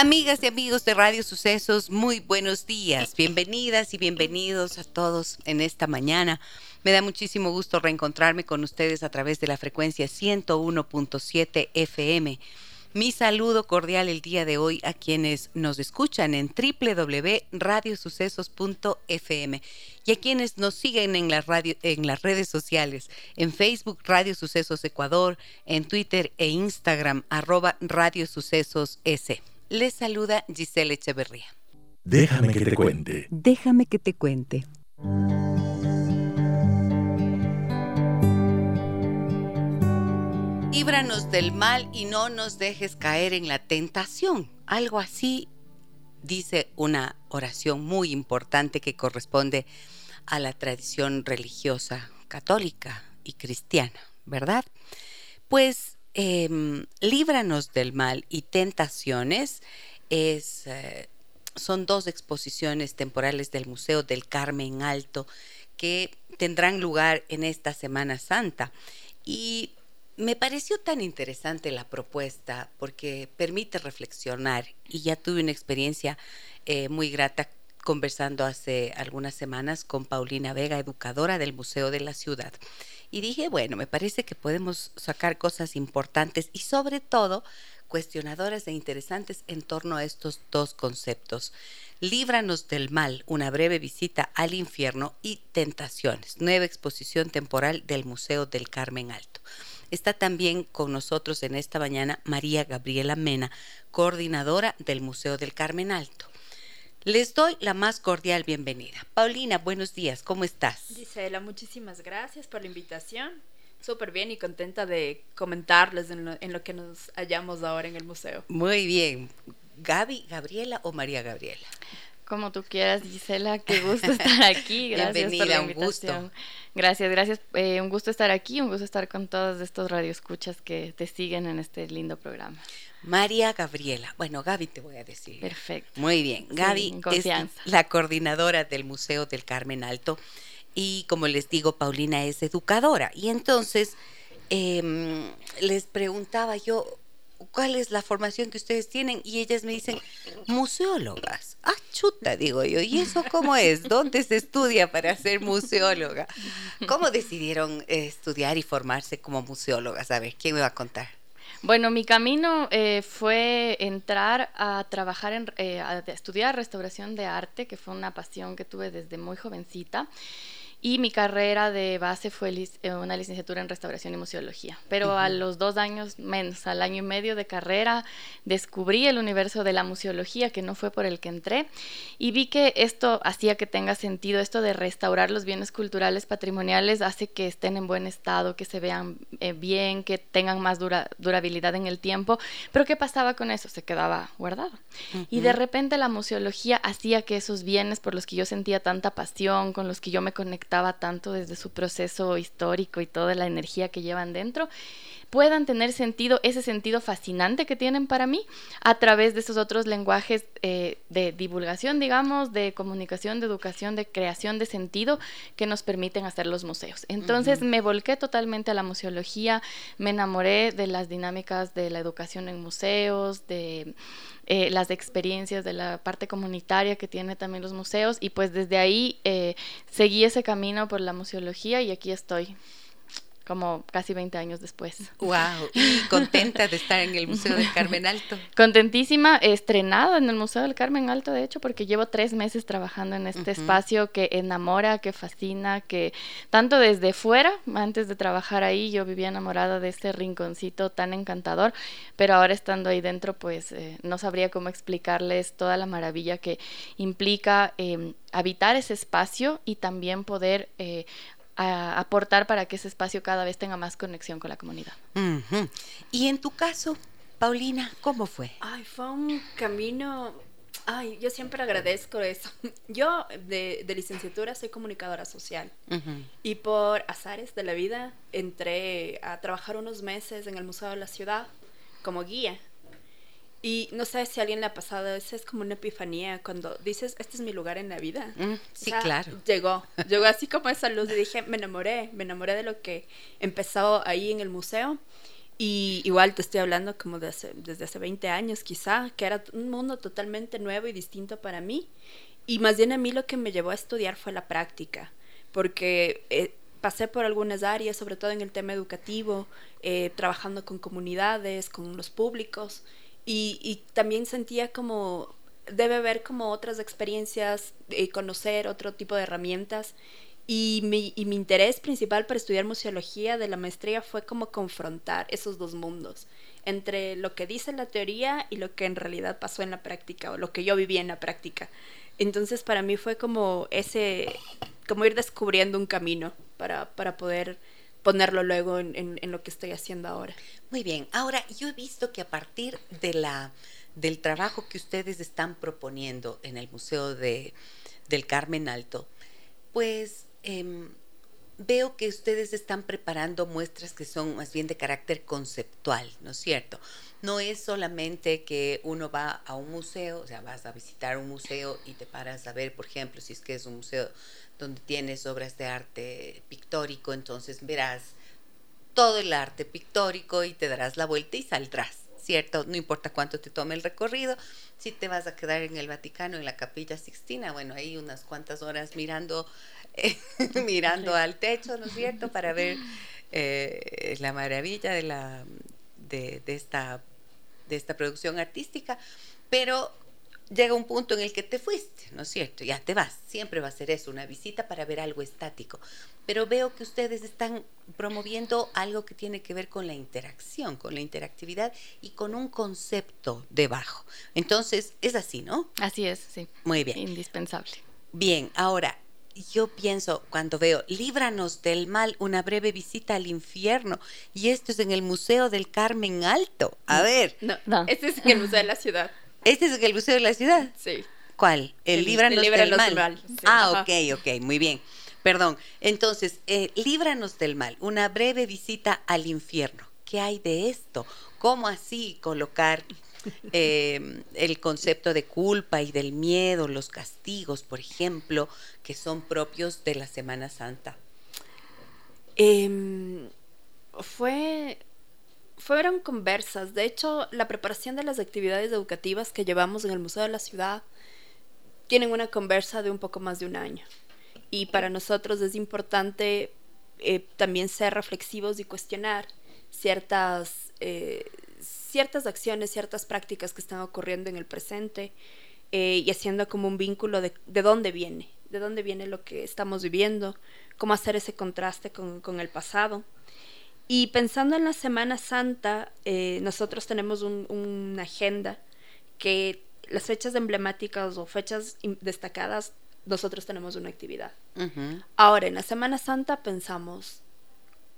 Amigas y amigos de Radio Sucesos, muy buenos días. Bienvenidas y bienvenidos a todos en esta mañana. Me da muchísimo gusto reencontrarme con ustedes a través de la frecuencia 101.7 FM. Mi saludo cordial el día de hoy a quienes nos escuchan en www.radiosucesos.fm y a quienes nos siguen en, las redes sociales, en Facebook Radio Sucesos Ecuador, en Twitter e Instagram arroba Radio Sucesos S. Les saluda Giselle Echeverría. Déjame que te cuente. Déjame que te cuente. Líbranos del mal y no nos dejes caer en la tentación. Algo así dice una oración muy importante que corresponde a la tradición religiosa católica y cristiana, ¿verdad? Pues Em, líbranos del mal y tentaciones es, eh, son dos exposiciones temporales del Museo del Carmen Alto que tendrán lugar en esta Semana Santa. Y me pareció tan interesante la propuesta porque permite reflexionar y ya tuve una experiencia eh, muy grata conversando hace algunas semanas con Paulina Vega, educadora del Museo de la Ciudad. Y dije, bueno, me parece que podemos sacar cosas importantes y sobre todo cuestionadoras e interesantes en torno a estos dos conceptos. Líbranos del mal, una breve visita al infierno y tentaciones, nueva exposición temporal del Museo del Carmen Alto. Está también con nosotros en esta mañana María Gabriela Mena, coordinadora del Museo del Carmen Alto. Les doy la más cordial bienvenida. Paulina, buenos días, ¿cómo estás? Gisela, muchísimas gracias por la invitación. Súper bien y contenta de comentarles en lo, que nos hallamos ahora en el museo. Muy bien. Gaby, Gabriela o María Gabriela. Como tú quieras, Gisela, qué gusto estar aquí. Gracias por la invitación. Un gusto. Gracias, gracias. Eh, un gusto estar aquí, un gusto estar con todos estos radioescuchas que te siguen en este lindo programa. María Gabriela. Bueno, Gaby te voy a decir. Perfecto. Muy bien. Gaby es la coordinadora del Museo del Carmen Alto y como les digo, Paulina es educadora. Y entonces em, les preguntaba yo, ¿cuál es la formación que ustedes tienen? Y ellas me dicen, museólogas. Ah, chuta, digo yo. ¿Y eso cómo es? ¿Dónde se estudia para ser museóloga? ¿Cómo decidieron estudiar y formarse como museólogas? A ver, ¿quién me va a contar? Bueno, mi camino eh, fue entrar a trabajar, en, eh, a estudiar restauración de arte, que fue una pasión que tuve desde muy jovencita y mi carrera de base fue eh, una licenciatura en restauración y museología. Pero a los dos años menos, al año y medio de carrera, descubrí el universo de la museología, que no fue por el que entré, y vi que esto hacía que tenga sentido, esto de restaurar los bienes culturales patrimoniales hace que estén en buen estado, que se vean eh, bien, que tengan más durabilidad en el tiempo. Pero ¿qué pasaba con eso? Se quedaba guardado. Y de repente la museología hacía que esos bienes por los que yo sentía tanta pasión, con los que yo me conectaba, tanto desde su proceso histórico y toda la energía que llevan dentro, puedan tener sentido, ese sentido fascinante que tienen para mí, a través de esos otros lenguajes eh, de divulgación, digamos, de comunicación, de educación, de creación de sentido que nos permiten hacer los museos. Entonces me volqué totalmente a la museología, me enamoré de las dinámicas de la educación en museos, de eh, las experiencias de la parte comunitaria que tiene también los museos y pues desde ahí eh, seguí ese camino por la museología y aquí estoy como casi 20 años después. ¡Wow! Y contenta de estar en el Museo del Carmen Alto. Contentísima, estrenada en el Museo del Carmen Alto, de hecho, porque llevo tres meses trabajando en este espacio que enamora, que fascina, que tanto desde fuera, antes de trabajar ahí, yo vivía enamorada de este rinconcito tan encantador, pero ahora estando ahí dentro, pues eh, no sabría cómo explicarles toda la maravilla que implica em, habitar ese espacio y también poder eh, aportar para que ese espacio cada vez tenga más conexión con la comunidad. Y en tu caso, Paulina, ¿cómo fue? Ay, fue un camino Ay, yo siempre agradezco eso. Yo de, licenciatura soy comunicadora social y por azares de la vida entré a trabajar unos meses en el Museo de la Ciudad como guía. Y no sé si a alguien le ha pasado, esa es como una epifanía cuando dices, este es mi lugar en la vida. Mm, sí, claro. Llegó, llegó así como esa luz y dije, me enamoré, me enamoré de lo que empezó ahí en el museo y igual te estoy hablando como de desde hace 20 años quizá, que era un mundo totalmente nuevo y distinto para mí. Y más bien a mí lo que me llevó a estudiar fue la práctica, porque eh, pasé por algunas áreas, sobre todo en el tema educativo, eh, trabajando con comunidades, con los públicos, y, también sentía como debe haber como otras experiencias, y conocer otro tipo de herramientas y mi, y mi interés principal para estudiar museología de la maestría fue como confrontar esos dos mundos, entre lo que dice la teoría y lo que en realidad pasó en la práctica o lo que yo viví en la práctica. Entonces para mí fue como ese, como ir descubriendo un camino para, para poder ponerlo luego en, en, lo que estoy haciendo ahora. Muy bien, ahora yo he visto que a partir de la, del trabajo que ustedes están proponiendo en el Museo de, del Carmen Alto, pues Em, veo que ustedes están preparando muestras que son más bien de carácter conceptual, ¿no es cierto? No es solamente que uno va a un museo, o sea, vas a visitar un museo y te paras a ver, por ejemplo, si es que es un museo donde tienes obras de arte pictórico, entonces verás todo el arte pictórico y te darás la vuelta y saldrás, ¿cierto? No importa cuánto te tome el recorrido, si te vas a quedar en el Vaticano, en la Capilla Sixtina, bueno, ahí unas cuantas horas mirando mirando al techo, ¿no es cierto?, para ver eh, la maravilla de, la, de, esta, de esta producción artística, pero llega un punto en el que te fuiste, ¿no es cierto? Ya te vas, siempre va a ser eso, una visita para ver algo estático. Pero veo que ustedes están promoviendo algo que tiene que ver con la interacción, con la interactividad y con un concepto debajo. Entonces, es así, ¿no? Así es, sí. Muy bien. Indispensable. Bien, ahora, yo pienso cuando veo, líbranos del mal, una breve visita al infierno. Y esto es en el Museo del Carmen Alto. A ver. No, no. Este es en el Museo de la Ciudad. ¿Este es en el Museo de la Ciudad? Sí. ¿Cuál? El, Líbranos, del Mal. Ah, ok, ok, muy bien. Perdón. Entonces, eh, Líbranos del Mal, una breve visita al infierno. ¿Qué hay de esto? ¿Cómo así colocar eh, el concepto de culpa y del miedo, los castigos, por ejemplo, que son propios de la Semana Santa? Em, fue fueron conversas. De hecho, la preparación de las actividades educativas que llevamos en el Museo de la Ciudad tienen una conversa de un poco más de un año. Y para nosotros es importante eh, también ser reflexivos y cuestionar ciertas, eh, ciertas acciones, ciertas prácticas que están ocurriendo en el presente eh, y haciendo como un vínculo de, de, dónde viene, de dónde viene lo que estamos viviendo, cómo hacer ese contraste con, con el pasado. Y pensando en la Semana Santa, eh, nosotros tenemos una agenda que las fechas emblemáticas o fechas destacadas, nosotros tenemos una actividad. Ahora, en la Semana Santa pensamos,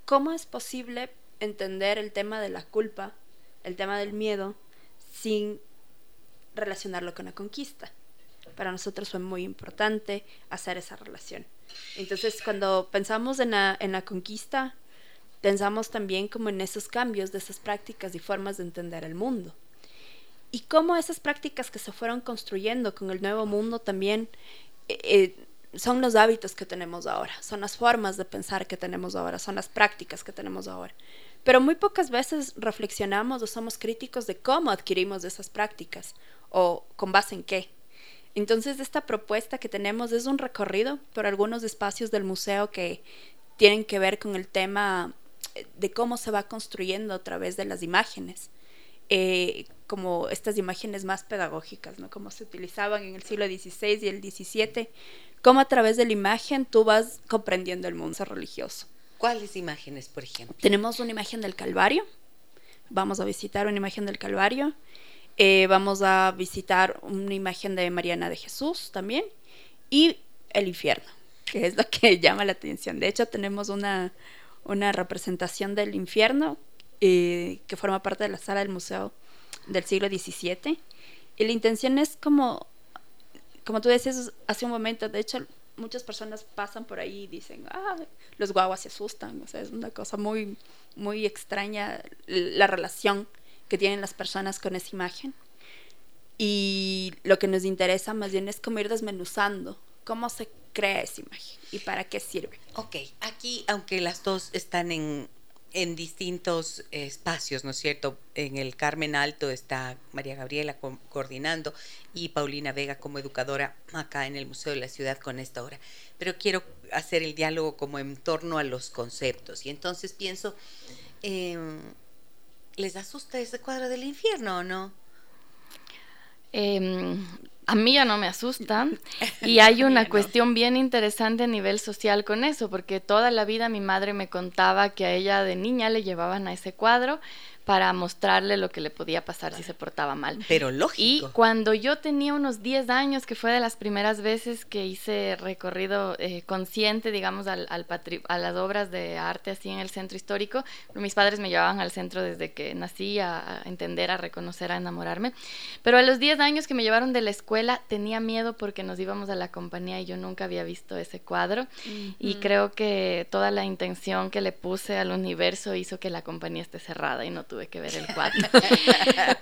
¿cómo es posible entender el tema de la culpa el tema del miedo sin relacionarlo con la conquista. Para nosotros fue muy importante hacer esa relación. Entonces, cuando pensamos en la, en la conquista, pensamos también como en esos cambios de esas prácticas y formas de entender el mundo. Y cómo esas prácticas que se fueron construyendo con el nuevo mundo también eh, eh, son los hábitos que tenemos ahora, son las formas de pensar que tenemos ahora, son las prácticas que tenemos ahora. Pero muy pocas veces reflexionamos o somos críticos de cómo adquirimos esas prácticas o con base en qué. Entonces esta propuesta que tenemos es un recorrido por algunos espacios del museo que tienen que ver con el tema eh, de cómo se va construyendo a través de las imágenes, eh, como estas imágenes más pedagógicas, ¿no? Como se utilizaban en el siglo XVI y el XVII, cómo a través de la imagen tú vas comprendiendo el mundo religioso. ¿Cuáles imágenes, por ejemplo? Tenemos una imagen del Calvario. Vamos a visitar una imagen del Calvario. Eh, vamos a visitar una imagen de Mariana de Jesús también. Y el infierno, que es lo que llama la atención. De hecho, tenemos una, una representación del infierno eh, que forma parte de la sala del Museo del siglo XVII. Y la intención es como como tú decías hace un momento, de hecho, muchas personas pasan por ahí y dicen, ah, los guaguas se asustan, o sea, es una cosa muy, muy extraña la relación que tienen las personas con esa imagen. Y lo que nos interesa más bien es como ir desmenuzando cómo se crea esa imagen y para qué sirve. Ok, aquí, aunque las dos están en, en distintos espacios, ¿no es cierto? En el Carmen Alto está María Gabriela coordinando y Paulina Vega como educadora acá en el Museo de la Ciudad con esta obra. Pero quiero hacer el diálogo como en torno a los conceptos. Y entonces pienso, em, ¿les asusta ese cuadro del infierno o no? Em, a mí ya no me asusta y hay una cuestión bien interesante a nivel social con eso, porque toda la vida mi madre me contaba que a ella de niña le llevaban a ese cuadro para mostrarle lo que le podía pasar si se portaba mal. Pero lógico. Y cuando yo tenía unos 10 años, que fue de las primeras veces que hice recorrido eh, consciente, digamos, al, al a las obras de arte así en el centro histórico, mis padres me llevaban al centro desde que nací a, entender, a reconocer, a enamorarme. Pero a los 10 años que me llevaron de la escuela, tenía miedo porque nos íbamos a la compañía y yo nunca había visto ese cuadro. Y creo que toda la intención que le puse al universo hizo que la compañía esté cerrada y no tuve que ver el cuadro.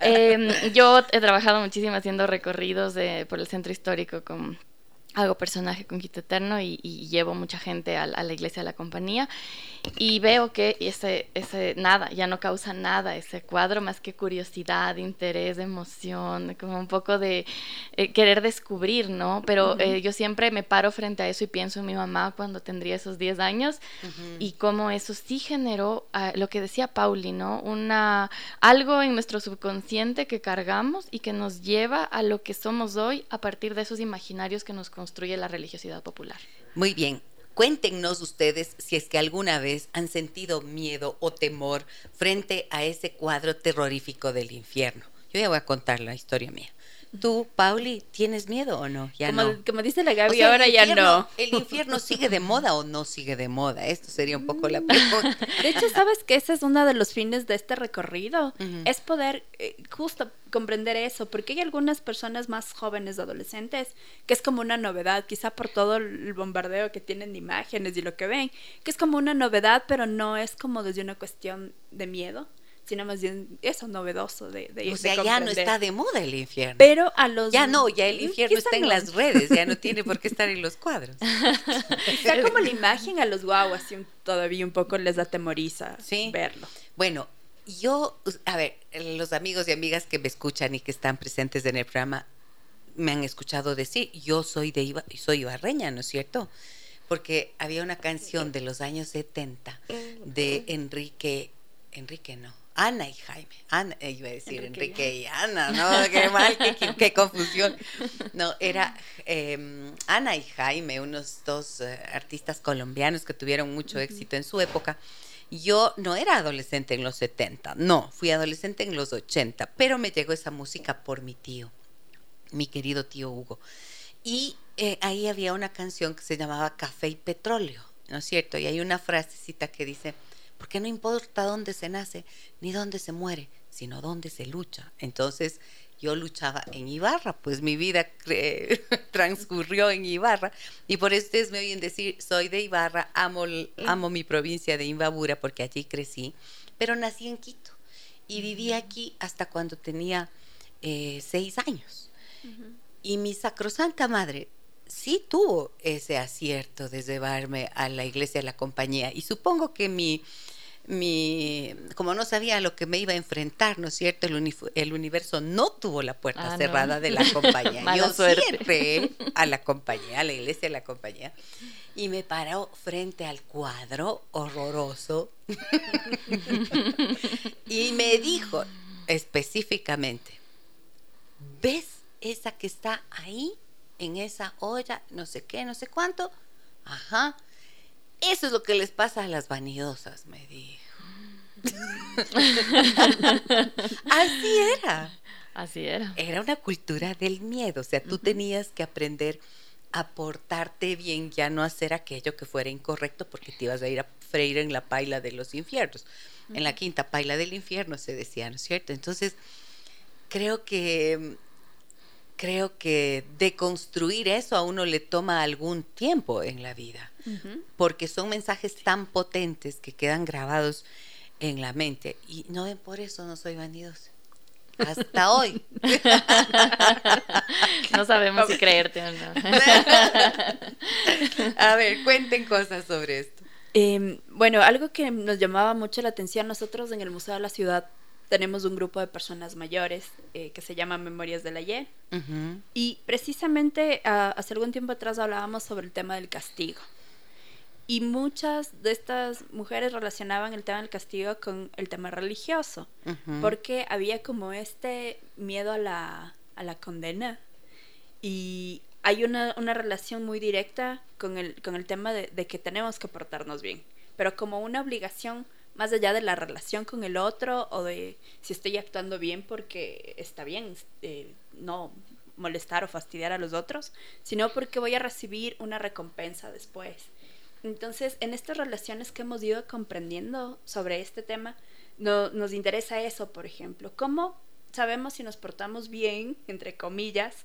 Em, yo he trabajado muchísimo haciendo recorridos de, por el centro histórico con hago personaje con Quito Eterno y, llevo mucha gente a, la iglesia, a la compañía y veo que ese, ese nada, ya no causa nada ese cuadro más que curiosidad, interés, emoción, como un poco de eh, querer descubrir, ¿no? Pero eh, yo siempre me paro frente a eso y pienso en mi mamá cuando tendría esos 10 años y cómo eso sí generó ah, lo que decía Pauli, ¿no? Una, algo en nuestro subconsciente que cargamos y que nos lleva a lo que somos hoy a partir de esos imaginarios que nos construye la religiosidad popular. Muy bien. Cuéntenos ustedes si es que alguna vez han sentido miedo o temor frente a ese cuadro terrorífico del infierno. Yo ya voy a contar la historia mía. ¿Tú, Pauli, tienes miedo o no? Ya como, no. Como dice la Gaby, ahora ya no. ¿El infierno sigue de moda o no sigue de moda? Esto sería un poco la pregunta. De hecho, ¿sabes que ese es uno de los fines de este recorrido? Es poder eh, justo comprender eso, porque hay algunas personas más jóvenes, adolescentes, que es como una novedad, quizá por todo el bombardeo que tienen de imágenes y lo que ven, que es como una novedad, pero no es como desde una cuestión de miedo, sino más bien eso novedoso de, de O sea, ya no está de moda el infierno. Pero a los... Ya no, ya el infierno está en las redes, ya no tiene por qué estar en los cuadros. Está como la imagen a los guaguas todavía un poco les atemoriza verlo. Bueno, yo, a ver, los amigos y amigas que me escuchan y que están presentes en el programa me han escuchado decir, yo soy de Iba, soy ibarreña, ¿no es cierto? Porque había una canción de los años 70 de Enrique, Enrique no, Ana y Jaime. Ana, eh, iba a decir Enrique, y Ana, ¿no? Qué mal, qué, confusión. No, era em, Ana y Jaime, unos dos eh, artistas colombianos que tuvieron mucho éxito en su época. Yo no era adolescente en los 70, no, fui adolescente en los 80, pero me llegó esa música por mi tío, mi querido tío Hugo. Y eh, ahí había una canción que se llamaba Café y Petróleo, ¿no es cierto? Y hay una frasecita que dice, porque no importa dónde se nace ni dónde se muere, sino dónde se lucha. Entonces yo luchaba en Ibarra, pues mi vida transcurrió en Ibarra y por eso ustedes me oyen decir, soy de Ibarra, amo, amo mi provincia de Imbabura porque allí crecí, pero nací en Quito y viví aquí hasta cuando tenía eh, seis años. Y mi sacrosanta madre sí tuvo ese acierto de llevarme a la iglesia de la compañía. Y supongo que mi, mi, como no sabía a lo que me iba a enfrentar, ¿no es cierto? El, universo no tuvo la puerta ah, cerrada de la compañía. Yo siempre a la compañía, a la iglesia de la compañía, y me paró frente al cuadro horroroso y me dijo específicamente, ¿ves esa que está ahí? en esa olla, no sé qué, no sé cuánto. Ajá. Eso es lo que les pasa a las vanidosas, me dijo. Así era. Así era. Era una cultura del miedo, o sea, tú tenías que aprender a portarte bien, ya no hacer aquello que fuera incorrecto porque te ibas a ir a freír en la paila de los infiernos. En la quinta paila del infierno se decía, ¿no es cierto? Entonces, creo que creo que deconstruir eso a uno le toma algún tiempo en la vida, porque son mensajes tan potentes que quedan grabados en la mente. Y no ven, por eso no soy vanidosa. Hasta hoy. no sabemos si creerte o no. a ver, cuenten cosas sobre esto. Em, bueno, algo que nos llamaba mucho la atención, nosotros en el Museo de la Ciudad tenemos un grupo de personas mayores eh, que se llama Memorias de la Ye. Y precisamente ah, hace algún tiempo atrás hablábamos sobre el tema del castigo. Y muchas de estas mujeres relacionaban el tema del castigo con el tema religioso, porque había como este miedo a la, a la condena. Y hay una, una, relación muy directa con el, con el tema de, de que tenemos que portarnos bien, pero como una obligación más allá de la relación con el otro o de si estoy actuando bien porque está bien eh, no molestar o fastidiar a los otros, sino porque voy a recibir una recompensa después. Entonces, en estas relaciones que hemos ido comprendiendo sobre este tema, no, nos interesa eso, por ejemplo, cómo sabemos si nos portamos bien, entre comillas,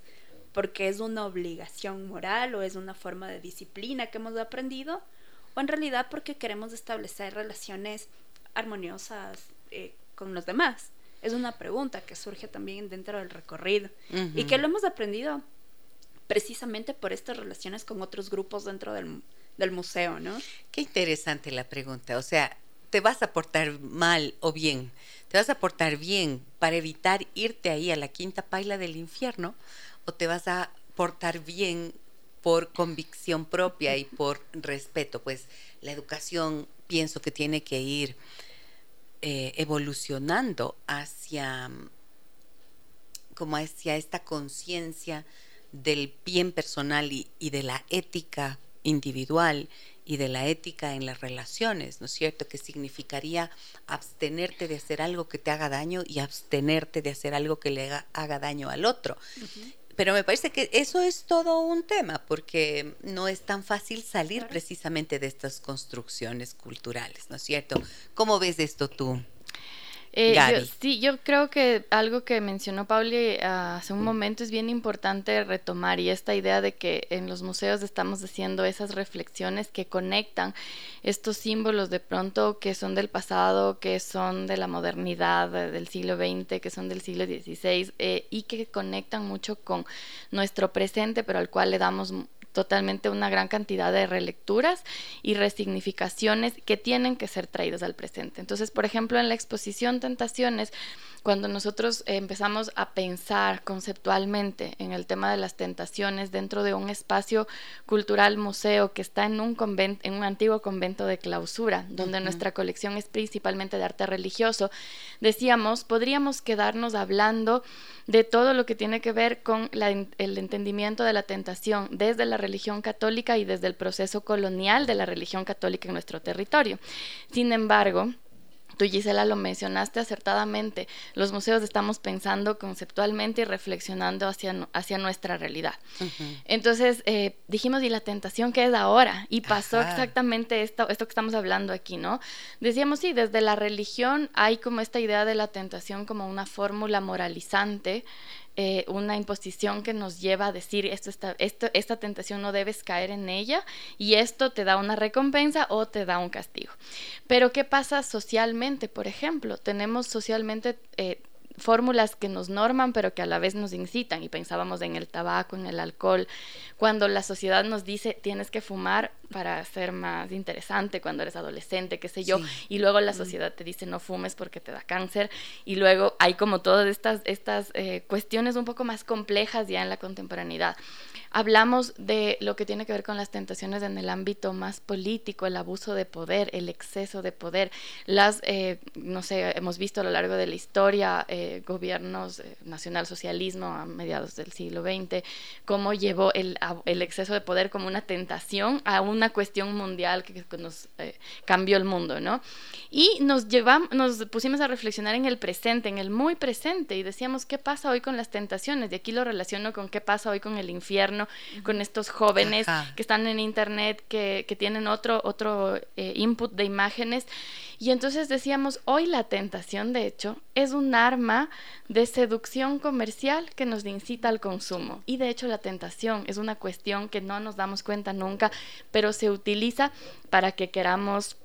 porque es una obligación moral o es una forma de disciplina que hemos aprendido, o en realidad porque queremos establecer relaciones armoniosas eh, con los demás? Es una pregunta que surge también dentro del recorrido y que lo hemos aprendido precisamente por estas relaciones con otros grupos dentro del, del museo, ¿no? Qué interesante la pregunta. O sea, ¿te vas a portar mal o bien? ¿Te vas a portar bien para evitar irte ahí a la quinta paila del infierno? ¿O te vas a portar bien por convicción propia y por respeto? Pues la educación pienso que tiene que ir eh, evolucionando hacia como hacia esta conciencia del bien personal y, de la ética individual y de la ética en las relaciones, ¿no es cierto? Que significaría abstenerte de hacer algo que te haga daño y abstenerte de hacer algo que le haga, daño al otro. Pero me parece que eso es todo un tema, porque no es tan fácil salir precisamente de estas construcciones culturales, ¿no es cierto? ¿Cómo ves esto tú? Eh, sí, yo creo que algo que mencionó Pauli ah, hace un momento es bien importante retomar y esta idea de que en los museos estamos haciendo esas reflexiones que conectan estos símbolos de pronto que son del pasado, que son de la modernidad del siglo XX, que son del siglo XVI eh, y que conectan mucho con nuestro presente, pero al cual le damos totalmente una gran cantidad de relecturas y resignificaciones que tienen que ser traídas al presente. Entonces, por ejemplo, en la exposición Tentaciones, cuando nosotros empezamos a pensar conceptualmente en el tema de las tentaciones dentro de un espacio cultural museo que está en un convento, en un antiguo convento de clausura, donde nuestra colección es principalmente de arte religioso, decíamos, podríamos quedarnos hablando de todo lo que tiene que ver con el entendimiento de la tentación desde la religión católica y desde el proceso colonial de la religión católica en nuestro territorio. Sin embargo, Tú, Gisela, lo mencionaste acertadamente. Los museos estamos pensando conceptualmente y reflexionando hacia, hacia nuestra realidad. Entonces, eh, dijimos, ¿y la tentación qué es ahora? Y pasó exactamente esto, esto que estamos hablando aquí, ¿no? Decíamos, sí, desde la religión hay como esta idea de la tentación como una fórmula moralizante eh, una imposición que nos lleva a decir esto, esto, esta tentación no debes caer en ella y esto te da una recompensa o te da un castigo. Pero ¿qué pasa socialmente? Por ejemplo, tenemos socialmente... Eh, fórmulas que nos norman pero que a la vez nos incitan y pensábamos en el tabaco, en el alcohol, cuando la sociedad nos dice tienes que fumar para ser más interesante cuando eres adolescente, qué sé yo, y luego la mm. sociedad te dice no fumes porque te da cáncer y luego hay como todas estas, estas eh, cuestiones un poco más complejas ya en la contemporaneidad. Hablamos de lo que tiene que ver con las tentaciones en el ámbito más político, el abuso de poder, el exceso de poder, las, eh, no sé, hemos visto a lo largo de la historia eh, gobiernos, eh, nacionalsocialismo a mediados del siglo XX, cómo llevó el, el, exceso de poder como una tentación a una cuestión mundial que, nos cambió el mundo, ¿no? Y nos, llevamos, nos pusimos a reflexionar en el presente, en el muy presente, y decíamos, ¿qué pasa hoy con las tentaciones? Y aquí lo relaciono con qué pasa hoy con el infierno con estos jóvenes que están en internet, que, tienen otro, otro eh, input de imágenes Y entonces decíamos, hoy la tentación, de hecho, es un arma de seducción comercial que nos incita al consumo. Y de hecho la tentación es una cuestión que no nos damos cuenta nunca, pero se utiliza para que queramos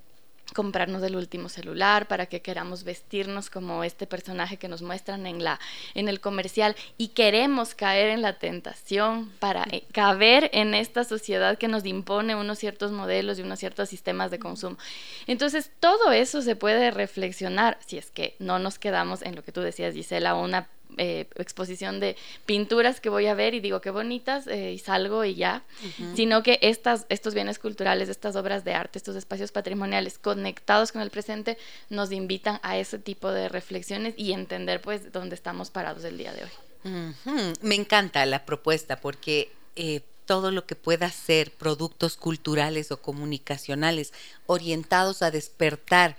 comprarnos el último celular, para que queramos vestirnos como este personaje que nos muestran en la en el comercial y queremos caer en la tentación para eh, caber en esta sociedad que nos impone unos ciertos modelos y unos ciertos sistemas de consumo. Entonces, todo eso se puede reflexionar si es que no nos quedamos en lo que tú decías, Gisela, una eh, exposición de pinturas que voy a ver y digo qué bonitas eh, y salgo y ya, sino que estas, estos bienes culturales, estas obras de arte, estos espacios patrimoniales conectados con el presente nos invitan a ese tipo de reflexiones y entender pues dónde estamos parados el día de hoy. Me encanta la propuesta porque eh, todo lo que pueda ser productos culturales o comunicacionales orientados a despertar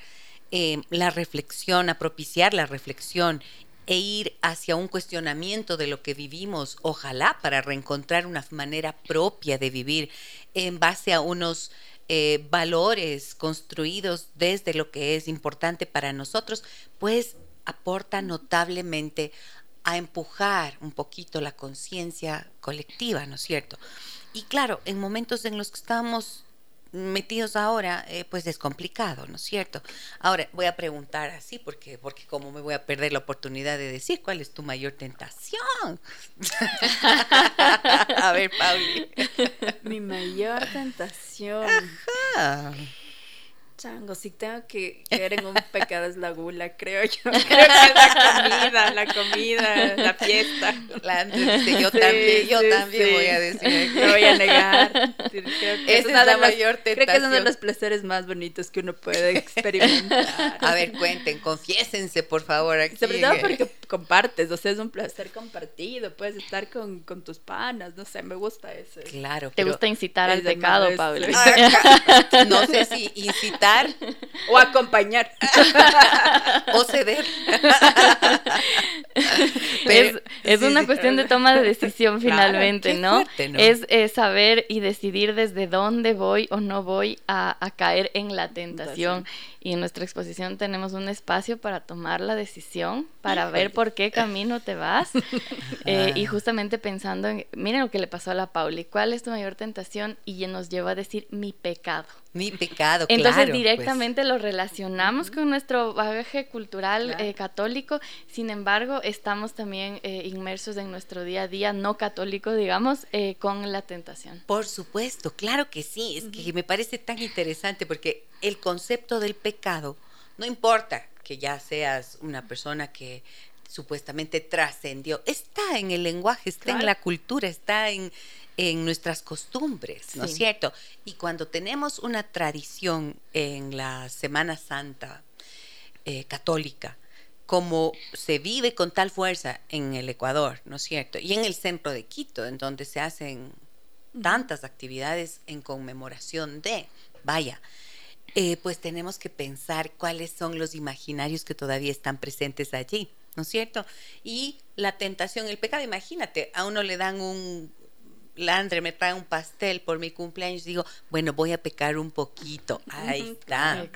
la reflexión, a propiciar la reflexión e ir hacia un cuestionamiento de lo que vivimos, ojalá para reencontrar una manera propia de vivir en base a unos eh, valores construidos desde lo que es importante para nosotros, pues aporta notablemente a empujar un poquito la conciencia colectiva, ¿no es cierto? Y claro, en momentos en los que estamos metidos ahora, eh, pues es complicado, ¿no es cierto? Ahora voy a preguntar así, porque, porque como me voy a perder la oportunidad de decir cuál es tu mayor tentación. a ver, Pauli. Mi mayor tentación. Chango, si tengo que caer en un pecado es la gula, creo yo. Creo que es la comida, la comida, la fiesta. La, yo también, yo también voy a decir. No voy a negar. Creo que es, la mayor tentación. Creo que es uno de los placeres más bonitos que uno puede experimentar. A ver, cuenten, confiésense, por favor. Aquí. Sobre todo porque compartes, o sea, es un placer compartido. Puedes estar con, con tus panas, no sé, me gusta eso. Claro. Te gusta incitar al pecado, Pablo. No sé si incitar o acompañar o ceder. es, una cuestión de toma de decisión finalmente, ¿no? Es saber y decidir desde dónde voy o no voy a, caer en la tentación. Y en nuestra exposición tenemos un espacio para tomar la decisión, para ver por qué camino te vas. Eh, y justamente pensando en, miren lo que le pasó a la Pauli, ¿cuál es tu mayor tentación? Y nos lleva a decir mi pecado. Mi pecado, Entonces pues. Directamente lo relacionamos con nuestro bagaje cultural eh, católico, sin embargo estamos también eh, inmersos en nuestro día a día no católico, digamos, eh, con la tentación. Por supuesto, claro que sí, es que me parece tan interesante porque el concepto del pecado, no importa que ya seas una persona que supuestamente trascendió, está en el lenguaje, está en la cultura, está en en nuestras costumbres, ¿no es cierto? Y cuando tenemos una tradición en la Semana Santa eh, católica, como se vive con tal fuerza en el Ecuador, ¿no es cierto? Y en el centro de Quito, en donde se hacen tantas actividades en conmemoración de, vaya, eh, pues tenemos que pensar cuáles son los imaginarios que todavía están presentes allí, ¿no es cierto? Y la tentación, el pecado, imagínate, a uno le dan un, Landre me trae un pastel por mi cumpleaños, digo, bueno, voy a pecar un poquito. Ahí está.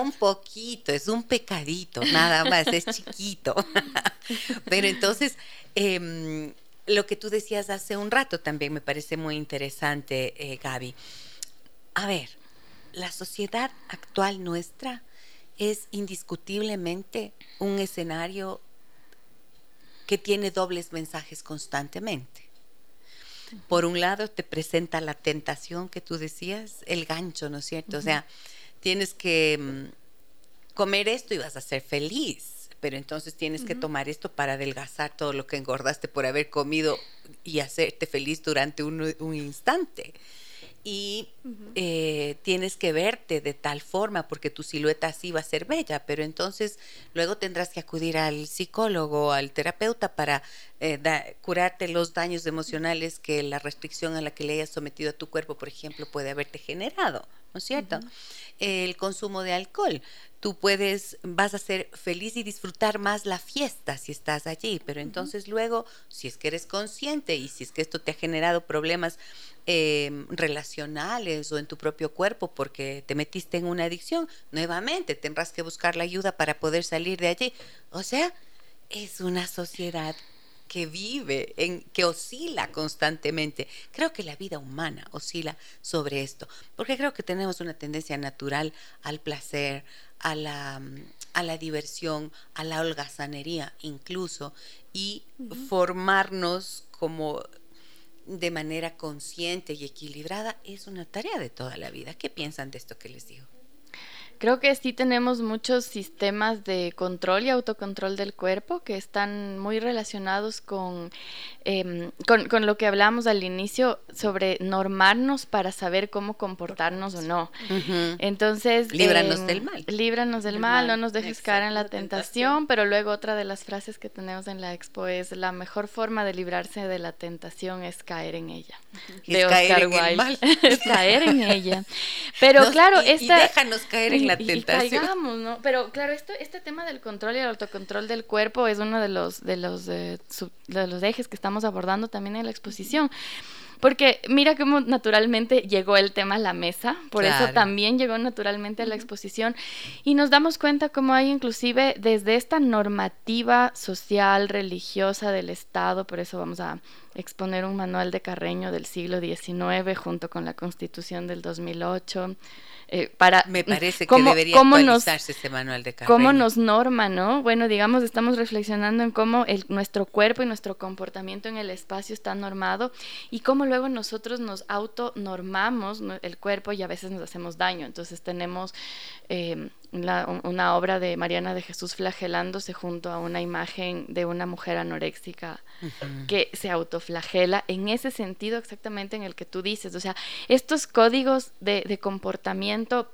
Un poquito, es un pecadito, nada más, es chiquito. Pero entonces, em, lo que tú decías hace un rato también me parece muy interesante, eh, Gaby. A ver, la sociedad actual nuestra es indiscutiblemente un escenario que tiene dobles mensajes constantemente. Por un lado te presenta la tentación que tú decías, el gancho, ¿no es cierto? O sea, tienes que mm, comer esto y vas a ser feliz, pero entonces tienes que tomar esto para adelgazar todo lo que engordaste por haber comido y hacerte feliz durante un, un instante y eh, tienes que verte de tal forma porque tu silueta así va a ser bella, pero entonces luego tendrás que acudir al psicólogo, al terapeuta para eh, curarte los daños emocionales que la restricción a la que le hayas sometido a tu cuerpo, por ejemplo, puede haberte generado, ¿no es cierto? El consumo de alcohol. Tú puedes, vas a ser feliz y disfrutar más la fiesta si estás allí, pero entonces luego, si es que eres consciente y si es que esto te ha generado problemas em, relacionales o en tu propio cuerpo porque te metiste en una adicción, nuevamente tendrás que buscar la ayuda para poder salir de allí. O sea, es una sociedad que vive, en, que oscila constantemente. Creo que la vida humana oscila sobre esto, porque creo que tenemos una tendencia natural al placer, a la, a la diversión, a la holgazanería incluso, y formarnos como de manera consciente y equilibrada es una tarea de toda la vida. ¿Qué piensan de esto que les digo? Creo que sí tenemos muchos sistemas de control y autocontrol del cuerpo que están muy relacionados con, em, con, lo que hablamos al inicio sobre normarnos para saber cómo comportarnos o no. Entonces... Líbranos em, del mal. Líbranos del mal, no nos dejes caer en la tentación, pero luego otra de las frases que tenemos en la expo es la mejor forma de librarse de la tentación es caer en ella. De caer en el mal. es caer en ella. Pero claro, esta... déjanos caer en la tentación. ¿no? Pero claro, esto, este tema del control y el autocontrol del cuerpo es uno de los, de los, de los ejes que estamos abordando también en la exposición. Porque mira cómo naturalmente llegó el tema a la mesa, por eso también llegó naturalmente a la exposición y nos damos cuenta cómo hay inclusive desde esta normativa social, religiosa del Estado, por eso vamos a exponer un manual de Carreño del siglo XIX junto con la Constitución del 2008 eh, para me parece que debería actualizarse este manual de carrera. Cómo nos norma, ¿no? Bueno, digamos, estamos reflexionando en cómo el, nuestro cuerpo y nuestro comportamiento en el espacio está normado y cómo luego nosotros nos autonormamos el cuerpo y a veces nos hacemos daño. Entonces tenemos eh, una obra de Mariana de Jesús flagelándose junto a una imagen de una mujer anoréxica que se autoflagela en ese sentido exactamente en el que tú dices. O sea, estos códigos de, comportamiento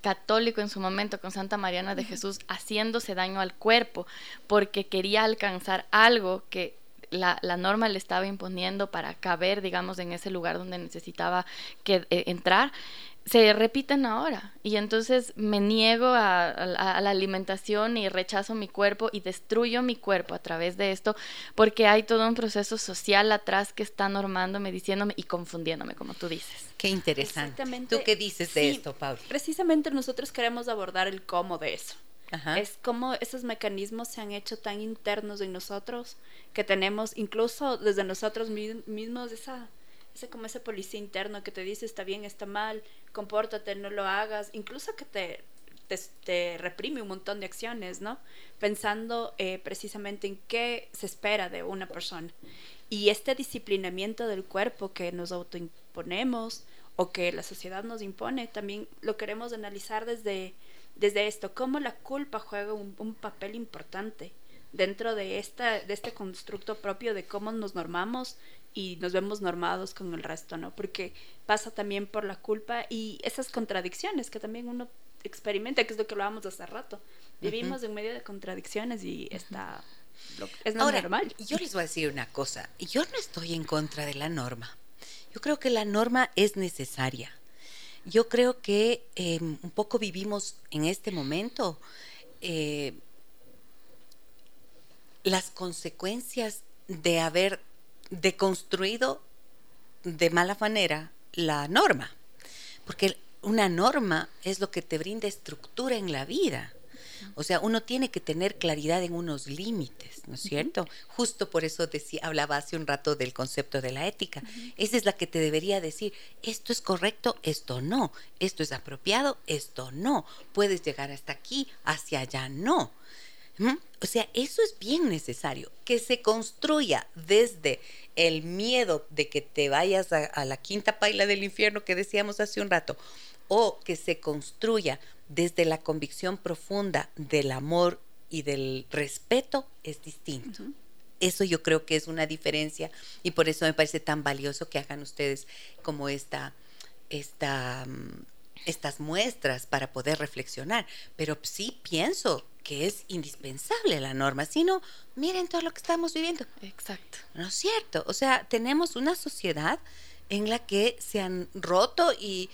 católico en su momento con Santa Mariana de Jesús haciéndose daño al cuerpo porque quería alcanzar algo que la, norma le estaba imponiendo para caber, digamos, en ese lugar donde necesitaba que, eh, entrar se repiten ahora y entonces me niego a, la alimentación y rechazo mi cuerpo y destruyo mi cuerpo a través de esto porque hay todo un proceso social atrás que está normándome, diciéndome y confundiéndome, como tú dices. Qué interesante. ¿Tú qué dices de esto, Pablo? Precisamente nosotros queremos abordar el cómo de eso. Es como esos mecanismos se han hecho tan internos en nosotros que tenemos incluso desde nosotros mismos esa ese como ese policía interno que te dice está bien, está mal, compórtate, no lo hagas, incluso que te, te, reprime un montón de acciones, ¿no? Pensando eh, precisamente en qué se espera de una persona. Y este disciplinamiento del cuerpo que nos autoimponemos o que la sociedad nos impone, también lo queremos analizar desde, desde esto, cómo la culpa juega un, un papel importante dentro de, esta, de este constructo propio de cómo nos normamos y nos vemos normados con el resto, ¿no? Porque pasa también por la culpa y esas contradicciones que también uno experimenta, que es lo que hablábamos hace rato. Vivimos en medio de contradicciones y está... Es normal. Yo les voy a decir una cosa. Yo no estoy en contra de la norma. Yo creo que la norma es necesaria. Yo creo que em, un poco vivimos en este momento eh, las consecuencias de haber deconstruido de mala manera la norma, porque una norma es lo que te brinda estructura en la vida. O sea, uno tiene que tener claridad en unos límites, ¿no es cierto? Justo por eso decía, hablaba hace un rato del concepto de la ética. Esa es la que te debería decir, esto es correcto, esto no, esto es apropiado, esto no, puedes llegar hasta aquí, hacia allá no. O sea, eso es bien necesario, que se construya desde el miedo de que te vayas a, la quinta paila del infierno que decíamos hace un rato, o que se construya desde la convicción profunda del amor y del respeto, es distinto. Eso yo creo que es una diferencia y por eso me parece tan valioso que hagan ustedes como esta, esta, mm, estas muestras para poder reflexionar. Pero sí pienso que es indispensable la norma, sino miren todo lo que estamos viviendo. Exacto. ¿No es cierto? O sea, tenemos una sociedad en la que se han roto y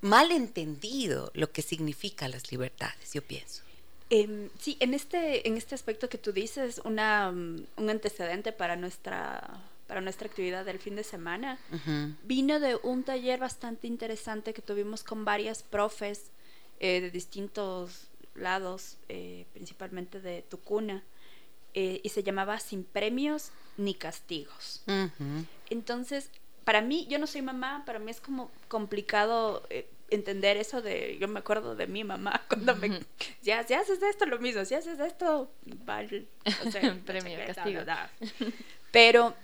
mal entendido lo que significa las libertades, yo pienso. Em, sí, en este, en este aspecto que tú dices, una, mm, un antecedente para nuestra, para nuestra actividad del fin de semana vino de un taller bastante interesante que tuvimos con varias profes eh, de distintos lados, eh, principalmente de Tucuna, eh, y se llamaba Sin premios ni castigos. Entonces, para mí, yo no soy mamá, para mí es como complicado entender eso de, yo me acuerdo de mi mamá cuando me, ya, si haces esto, lo mismo, si haces esto, vale, premio, castigo. Pero,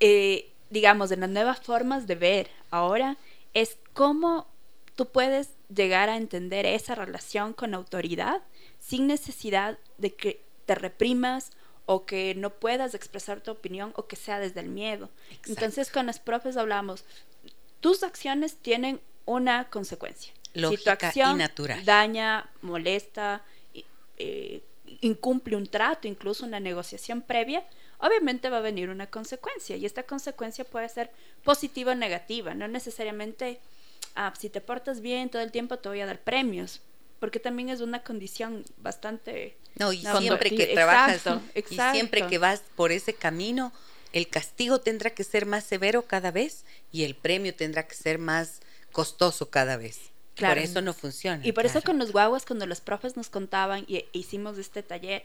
eh, digamos, de las nuevas formas de ver ahora es cómo tú puedes llegar a entender esa relación con autoridad sin necesidad de que te reprimas o que no puedas expresar tu opinión o que sea desde el miedo. Entonces con los profes hablamos, tus acciones tienen una consecuencia. Lógica si tu acción y natural. daña, molesta, eh, incumple un trato, incluso una negociación previa, obviamente va a venir una consecuencia y esta consecuencia puede ser positiva o negativa, no necesariamente ah, si te portas bien todo el tiempo te voy a dar premios, porque también es una condición bastante... No, y siempre que trabajas y siempre que vas por ese camino, el castigo tendrá que ser más severo cada vez y el premio tendrá que ser más costoso cada vez. Por eso no funciona. Y por eso con los guaguas, cuando los profes nos contaban y hicimos este taller,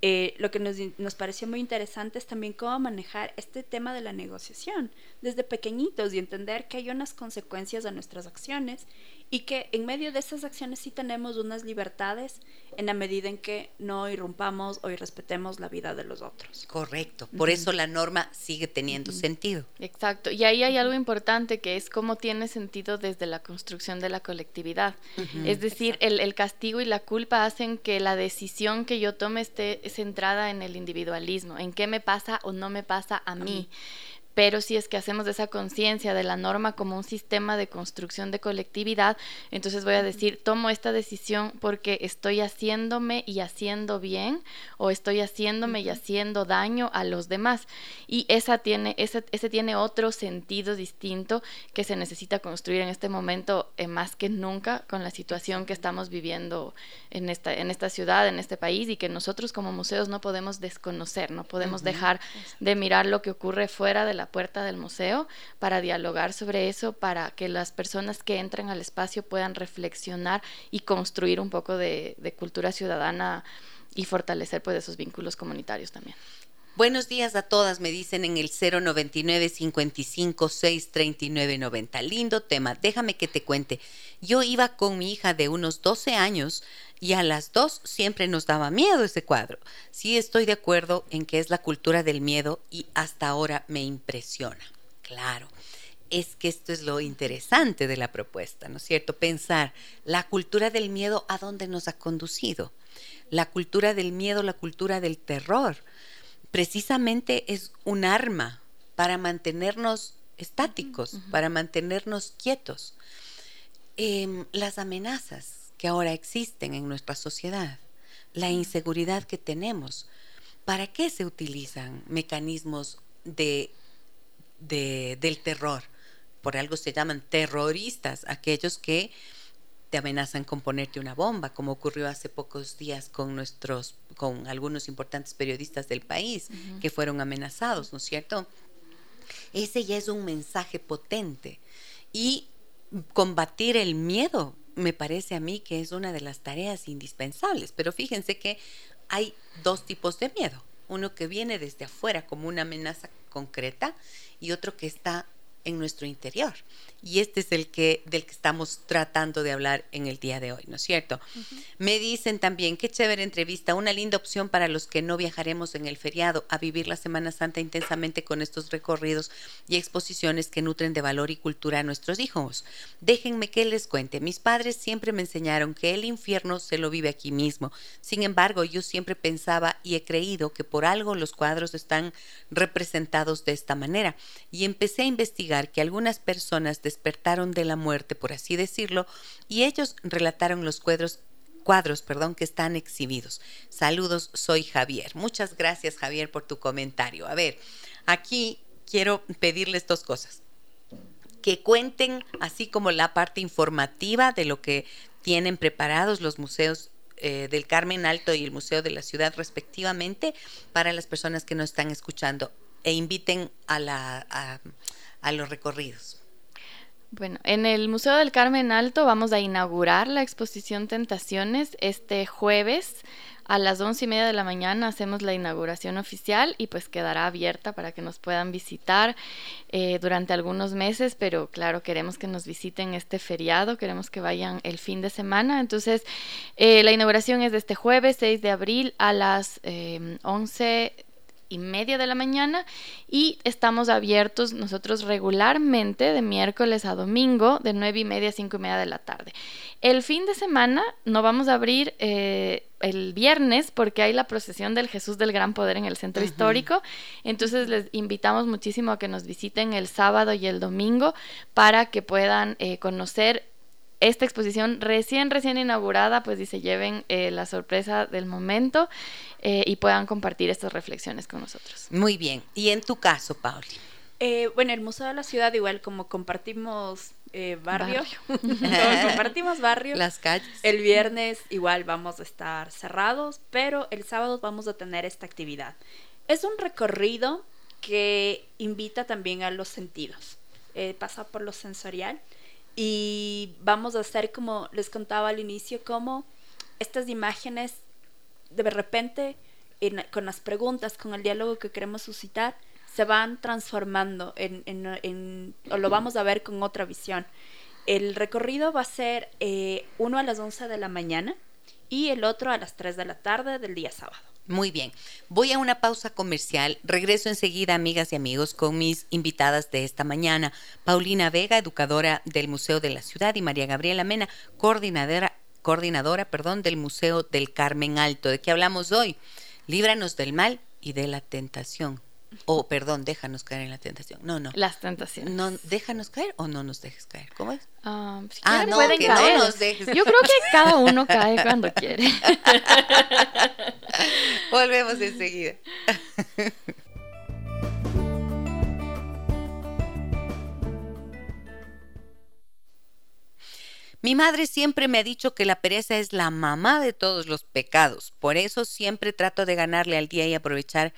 eh, lo que nos, nos, pareció muy interesante es también cómo manejar este tema de la negociación desde pequeñitos y entender que hay unas consecuencias a nuestras acciones y que en medio de esas acciones sí tenemos unas libertades en la medida en que no irrumpamos o irrespetemos la vida de los otros. Correcto, por eso la norma sigue teniendo sentido. Exacto, y ahí hay algo importante que es cómo tiene sentido desde la construcción de la colectividad. Es decir, el, el, castigo y la culpa hacen que la decisión que yo tome esté centrada en el individualismo, en qué me pasa o no me pasa a mí pero si es que hacemos esa conciencia de la norma como un sistema de construcción de colectividad, entonces voy a decir, tomo esta decisión porque estoy haciéndome y haciendo bien o estoy haciéndome y haciendo daño a los demás. Y esa tiene, ese, ese tiene otro sentido distinto que se necesita construir en este momento eh, más que nunca con la situación que estamos viviendo en esta, en esta ciudad, en este país y que nosotros como museos no podemos desconocer, no podemos dejar de mirar lo que ocurre fuera de la puerta del museo para dialogar sobre eso, para que las personas que entren al espacio puedan reflexionar y construir un poco de, cultura ciudadana y fortalecer pues esos vínculos comunitarios también. Buenos días a todas, me dicen en el 099 55 639 90. Lindo tema, déjame que te cuente. Yo iba con mi hija de unos 12 años y a las dos siempre nos daba miedo ese cuadro. Sí estoy de acuerdo en que es la cultura del miedo y hasta ahora me impresiona. Claro, es que esto es lo interesante de la propuesta, ¿no es cierto? Pensar la cultura del miedo a dónde nos ha conducido. La cultura del miedo, la cultura del terror precisamente es un arma para mantenernos estáticos, para mantenernos quietos. Em, las amenazas que ahora existen en nuestra sociedad, la inseguridad que tenemos, ¿para qué se utilizan mecanismos de, del terror? Por algo se llaman terroristas, aquellos que te amenazan con ponerte una bomba, como ocurrió hace pocos días con nuestros, con algunos importantes periodistas del país que fueron amenazados, ¿no es cierto? Ese ya es un mensaje potente. Y combatir el miedo me parece a mí que es una de las tareas indispensables. Pero fíjense que hay dos tipos de miedo. Uno que viene desde afuera como una amenaza concreta y otro que está en nuestro interior. Y este es el que del que estamos tratando de hablar en el día de hoy, ¿no es cierto? Me dicen también, qué chévere entrevista, una linda opción para los que no viajaremos en el feriado a vivir la Semana Santa intensamente con estos recorridos y exposiciones que nutren de valor y cultura a nuestros hijos. Déjenme que les cuente, mis padres siempre me enseñaron que el infierno se lo vive aquí mismo. Sin embargo, yo siempre pensaba y he creído que por algo los cuadros están representados de esta manera y empecé a investigar que algunas personas despertaron de la muerte, por así decirlo, y ellos relataron los cuadros cuadros, perdón, que están exhibidos. Saludos, soy Javier. Muchas gracias, Javier, por tu comentario. A ver, aquí quiero pedirles dos cosas. Que cuenten, así como la parte informativa de lo que tienen preparados los museos eh, del Carmen Alto y el Museo de la Ciudad respectivamente para las personas que nos están escuchando e inviten a, la, los recorridos. Bueno, en el Museo del Carmen Alto vamos a inaugurar la exposición Tentaciones este jueves a las once y media de la mañana hacemos la inauguración oficial y pues quedará abierta para que nos puedan visitar eh, durante algunos meses, pero claro, queremos que nos visiten este feriado, queremos que vayan el fin de semana. Entonces, eh, la inauguración es de este jueves 6 de abril a las eh, 11 y media de la mañana y estamos abiertos nosotros regularmente de miércoles a domingo de nueve y media a cinco y media de la tarde. El fin de semana no vamos a abrir eh, el viernes porque hay la procesión del Jesús del Gran Poder en el centro histórico. Entonces les invitamos muchísimo a que nos visiten el sábado y el domingo para que puedan eh, conocer esta exposición recién, recién inaugurada, pues y se lleven eh, la sorpresa del momento eh, y puedan compartir estas reflexiones con nosotros. Muy bien. ¿Y en tu caso, Pauli? Eh, bueno, el Museo de la Ciudad, igual como compartimos barrio, compartimos barrio, las calles. El viernes igual vamos a estar cerrados, pero el sábado vamos a tener esta actividad. Es un recorrido que invita también a los sentidos. pasa por lo sensorial y vamos a hacer como les contaba al inicio, como estas imágenes de repente con las preguntas, con el diálogo que queremos suscitar, se van transformando en, en, o lo vamos a ver con otra visión. El recorrido va a ser eh, uno a las 11 de la mañana y el otro a las 3 de la tarde del día sábado. Muy bien, voy a una pausa comercial. Regreso enseguida, amigas y amigos, con mis invitadas de esta mañana. Paulina Vega, educadora del Museo de la Ciudad, y María Gabriela Mena, coordinadora, coordinadora perdón, del Museo del Carmen Alto. ¿De qué hablamos hoy? Líbranos del mal y de la tentación. O, oh, perdón, déjanos caer en la tentación. No, no. Las tentaciones. No, déjanos caer o no nos dejes caer. ¿Cómo es? ah, ah no, que caer. no nos dejes. Yo creo que cada uno cae cuando quiere. Volvemos enseguida. Mi madre siempre me ha dicho que la pereza es la mamá de todos los pecados. Por eso siempre trato de ganarle al día y aprovechar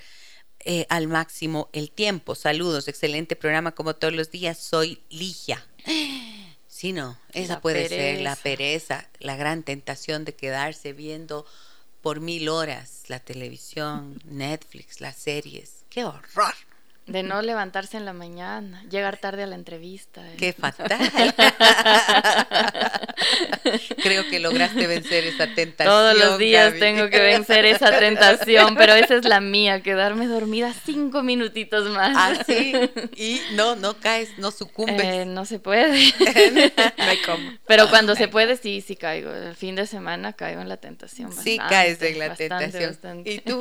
eh, al máximo el tiempo. Saludos, excelente programa como todos los días. Soy Ligia. Sí, no, esa puede ser la pereza, la gran tentación de quedarse viendo por mil horas la televisión, Netflix, las series. ¡Qué horror! De no levantarse en la mañana, llegar tarde a la entrevista. ¿eh? ¡Qué fatal! Creo que lograste vencer esa tentación. Todos los días tengo que vencer esa tentación, pero esa es la mía, quedarme dormida cinco minutitos más. Ah, sí. Y no, no caes, no sucumbes. Eh, no se puede. no hay cómo. Pero cuando se puede, sí, sí caigo. El fin de semana caigo en la tentación. sí, caes en la tentación. ¿Y tú?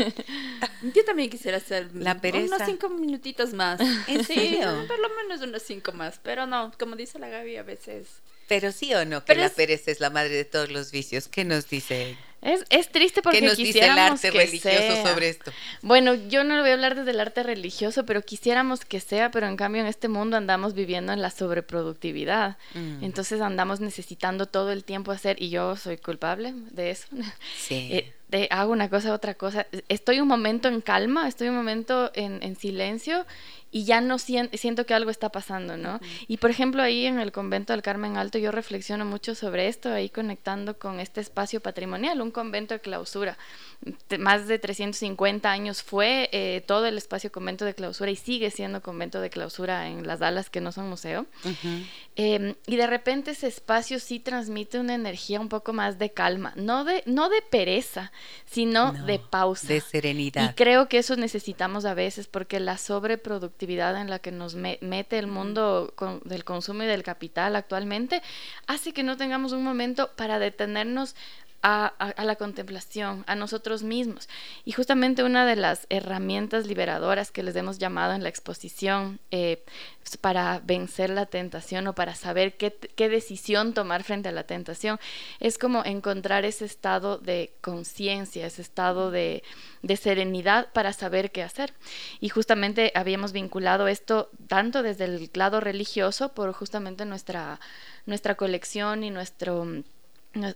Yo también quisiera hacer la pereza. unos cinco minutitos más. ¿En serio? por lo menos unos cinco más. Pero no, como dice la Gaby, a veces pero sí o no, que la pereza es la madre de todos los vicios. ¿Qué nos dice Es, es triste porque ¿Qué nos dice el arte religioso sobre esto? Bueno, yo no le voy a hablar desde el arte religioso, pero quisiéramos que sea, pero en cambio en este mundo andamos viviendo en la sobreproductividad. Mm. Entonces andamos necesitando todo el tiempo hacer, y yo soy culpable de eso. Sí. Eh, de, hago una cosa, otra cosa. Estoy un momento en calma, estoy un momento en, en silencio y ya no siento, que algo está pasando, ¿no? Y por ejemplo ahí en el convento del Carmen Alto yo reflexiono mucho sobre esto, ahí conectando con este espacio patrimonial, un convento de clausura. Más de 350 años fue eh, todo el espacio convento de clausura y sigue siendo convento de clausura en las alas que no son museo. Em, y de repente ese espacio sí transmite una energía un poco más de calma, no de, no de pereza, sino de pausa. De serenidad. Y creo que eso necesitamos a veces porque la sobreproducción en la que nos mete el mundo del consumo y del capital actualmente, hace que no tengamos un momento para detenernos a, la contemplación, a nosotros mismos. Y justamente una de las herramientas liberadoras que les hemos llamado en la exposición eh, para vencer la tentación o para saber qué, qué decisión tomar frente a la tentación es como encontrar ese estado de conciencia, ese estado de, de serenidad para saber qué hacer. Y justamente habíamos vinculado esto tanto desde el lado religioso por justamente nuestra, nuestra colección y nuestro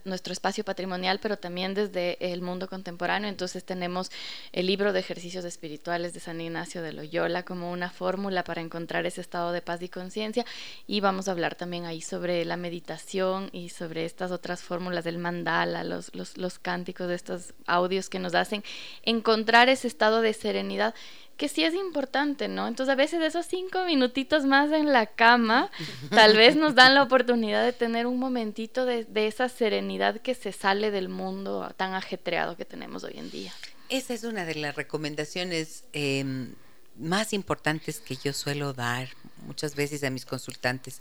nuestro espacio patrimonial, pero también desde el mundo contemporáneo. Entonces tenemos el libro de ejercicios espirituales de San Ignacio de Loyola como una fórmula para encontrar ese estado de paz y conciencia y vamos a hablar también ahí sobre la meditación y sobre estas otras fórmulas del mandala, los, los, los cánticos estos audios que nos hacen encontrar ese estado de serenidad que sí es importante, ¿no? Entonces a veces esos cinco minutitos más en la cama tal vez nos dan la oportunidad de tener un momentito de, esa serenidad que se sale del mundo tan ajetreado que tenemos hoy en día. Esa es una de las recomendaciones em, más importantes que yo suelo dar muchas veces a mis consultantes.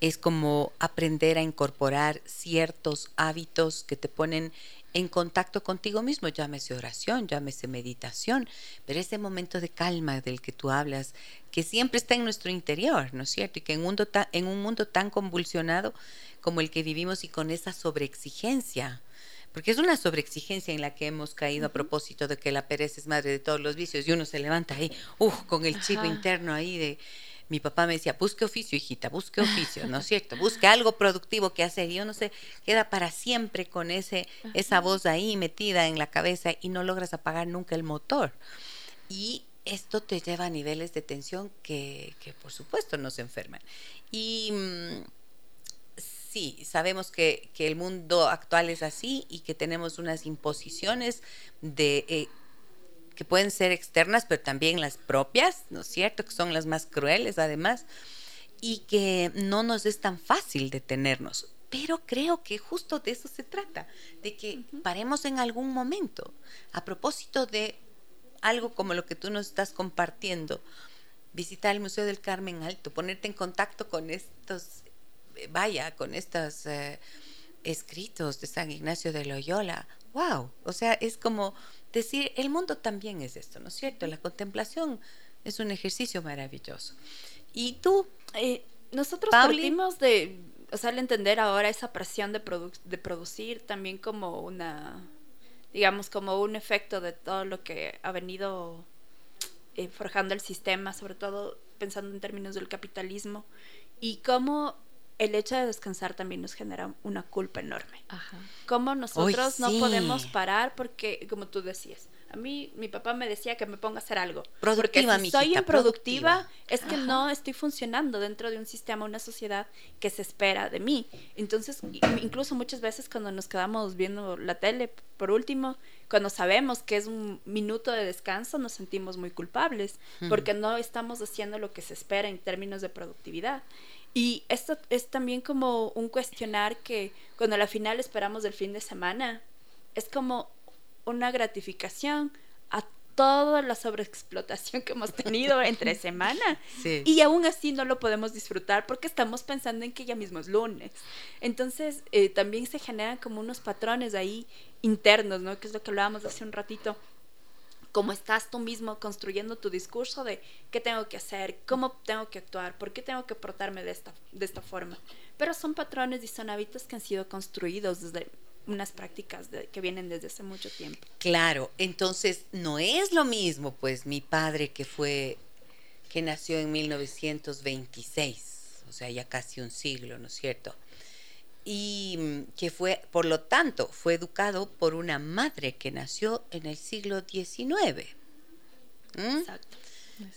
Es como aprender a incorporar ciertos hábitos que te ponen en contacto contigo mismo, llámese oración, llámese meditación, pero ese momento de calma del que tú hablas, que siempre está en nuestro interior, ¿no es cierto? Y que en un mundo, en un mundo tan convulsionado como el que vivimos y con esa sobreexigencia, porque es una sobreexigencia en la que hemos caído a propósito de que la pereza es madre de todos los vicios y uno se levanta ahí, uh, con el chip interno ahí de mi papá me decía, busque oficio, hijita, busque oficio, ¿no es cierto? Busque algo productivo que hacer. Y yo no sé, queda para siempre con ese, esa voz ahí metida en la cabeza y no logras apagar nunca el motor. Y esto te lleva a niveles de tensión que, que por supuesto nos enferman. Y mm, sí, sabemos que, que, el mundo actual es así y que tenemos unas imposiciones de... Eh, que pueden ser externas, pero también las propias, ¿no es cierto? Que son las más crueles además, y que no nos es tan fácil detenernos. Pero creo que justo de eso se trata, de que paremos en algún momento. A propósito de algo como lo que tú nos estás compartiendo, visitar el Museo del Carmen Alto, ponerte en contacto con estos, eh, vaya, con estos eh, escritos de San Ignacio de Loyola. ¡Wow! O sea, es como decir, el mundo también es esto, ¿no es cierto? La contemplación es un ejercicio maravilloso. Y tú, eh, nosotros partimos de, o sea, al entender ahora esa presión de, de producir también como una, digamos, como un efecto de todo lo que ha venido eh, forjando el sistema, sobre todo pensando en términos del capitalismo, y cómo el hecho de descansar también nos genera una culpa enorme. Ajá. Como nosotros no podemos parar porque, como tú decías, a mí mi papá me decía que me ponga a hacer algo. Productiva, porque si soy improductiva es que no estoy funcionando dentro de un sistema, una sociedad que se espera de mí. Entonces, incluso muchas veces cuando nos quedamos viendo la tele, por último, cuando sabemos que es un minuto de descanso, nos sentimos muy culpables porque no estamos haciendo lo que se espera en términos de productividad. Y esto es también como un cuestionar que cuando a la final esperamos del fin de semana, es como una gratificación a toda la sobreexplotación que hemos tenido entre semana. Y aún así no lo podemos disfrutar porque estamos pensando en que ya mismo es lunes. Entonces eh, también se generan como unos patrones ahí internos, ¿no? Que es lo que hablábamos hace un ratito cómo estás tú mismo construyendo tu discurso de qué tengo que hacer, cómo tengo que actuar, por qué tengo que portarme de esta, de esta forma. Pero son patrones y son hábitos que han sido construidos desde unas prácticas que vienen desde hace mucho tiempo. Claro, entonces no es lo mismo, pues mi padre que fue, que nació en 1926, o sea, ya casi un siglo, ¿no es cierto? Y mm, que fue, por lo tanto, fue educado por una madre que nació en el siglo XIX. ¿Mm? Exacto.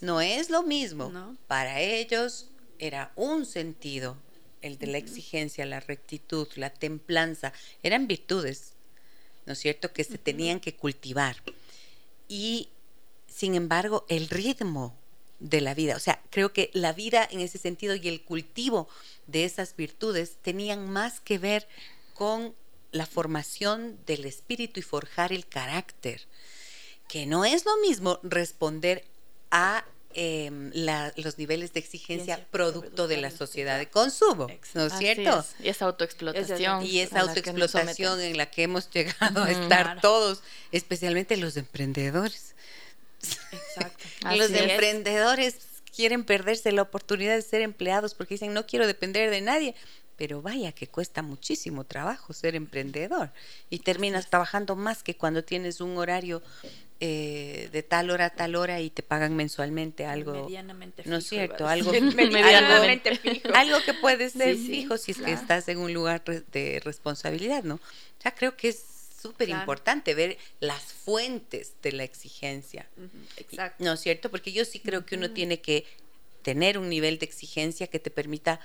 No es lo mismo. Para ellos era un sentido, el de la exigencia, la rectitud, la templanza. Eran virtudes, ¿no es cierto?, que se tenían que cultivar. Y, sin embargo, el ritmo de la vida. O sea, creo que la vida en ese sentido y el cultivo de esas virtudes tenían más que ver con la formación del espíritu y forjar el carácter, que no es lo mismo responder a em, los niveles de exigencia producto de la sociedad de consumo, ¿no es cierto? Y esa autoexplotación. y esa autoexplotación en la que hemos llegado a estar todos, especialmente los emprendedores. Exacto. Los emprendedores quieren perderse la oportunidad de ser empleados porque dicen no quiero depender de nadie. Pero vaya que cuesta muchísimo trabajo ser emprendedor y terminas trabajando más que cuando tienes un horario eh, de tal hora a tal hora y te pagan mensualmente algo. Medianamente fijo, ¿No es cierto? Algo, medianamente fijo. algo que puede ser fijo si es que estás en un lugar de responsabilidad, ¿no? Ya creo que es súper importante ver las fuentes de la exigencia. Exacto. ¿No es cierto? Porque yo sí creo que uno tiene que tener un nivel de exigencia que te permita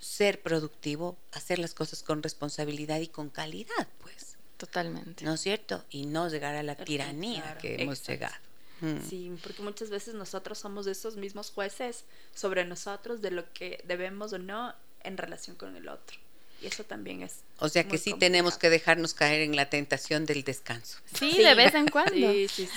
ser productivo, hacer las cosas con responsabilidad y con calidad, pues. Totalmente. ¿No es cierto? Y no llegar a la tiranía que hemos llegado. Mm. Sí, porque muchas veces nosotros somos esos mismos jueces sobre nosotros de lo que debemos o no en relación con el otro. Y eso también es o sea que sí tenemos que dejarnos caer en la tentación del descanso. Sí, de vez en cuando.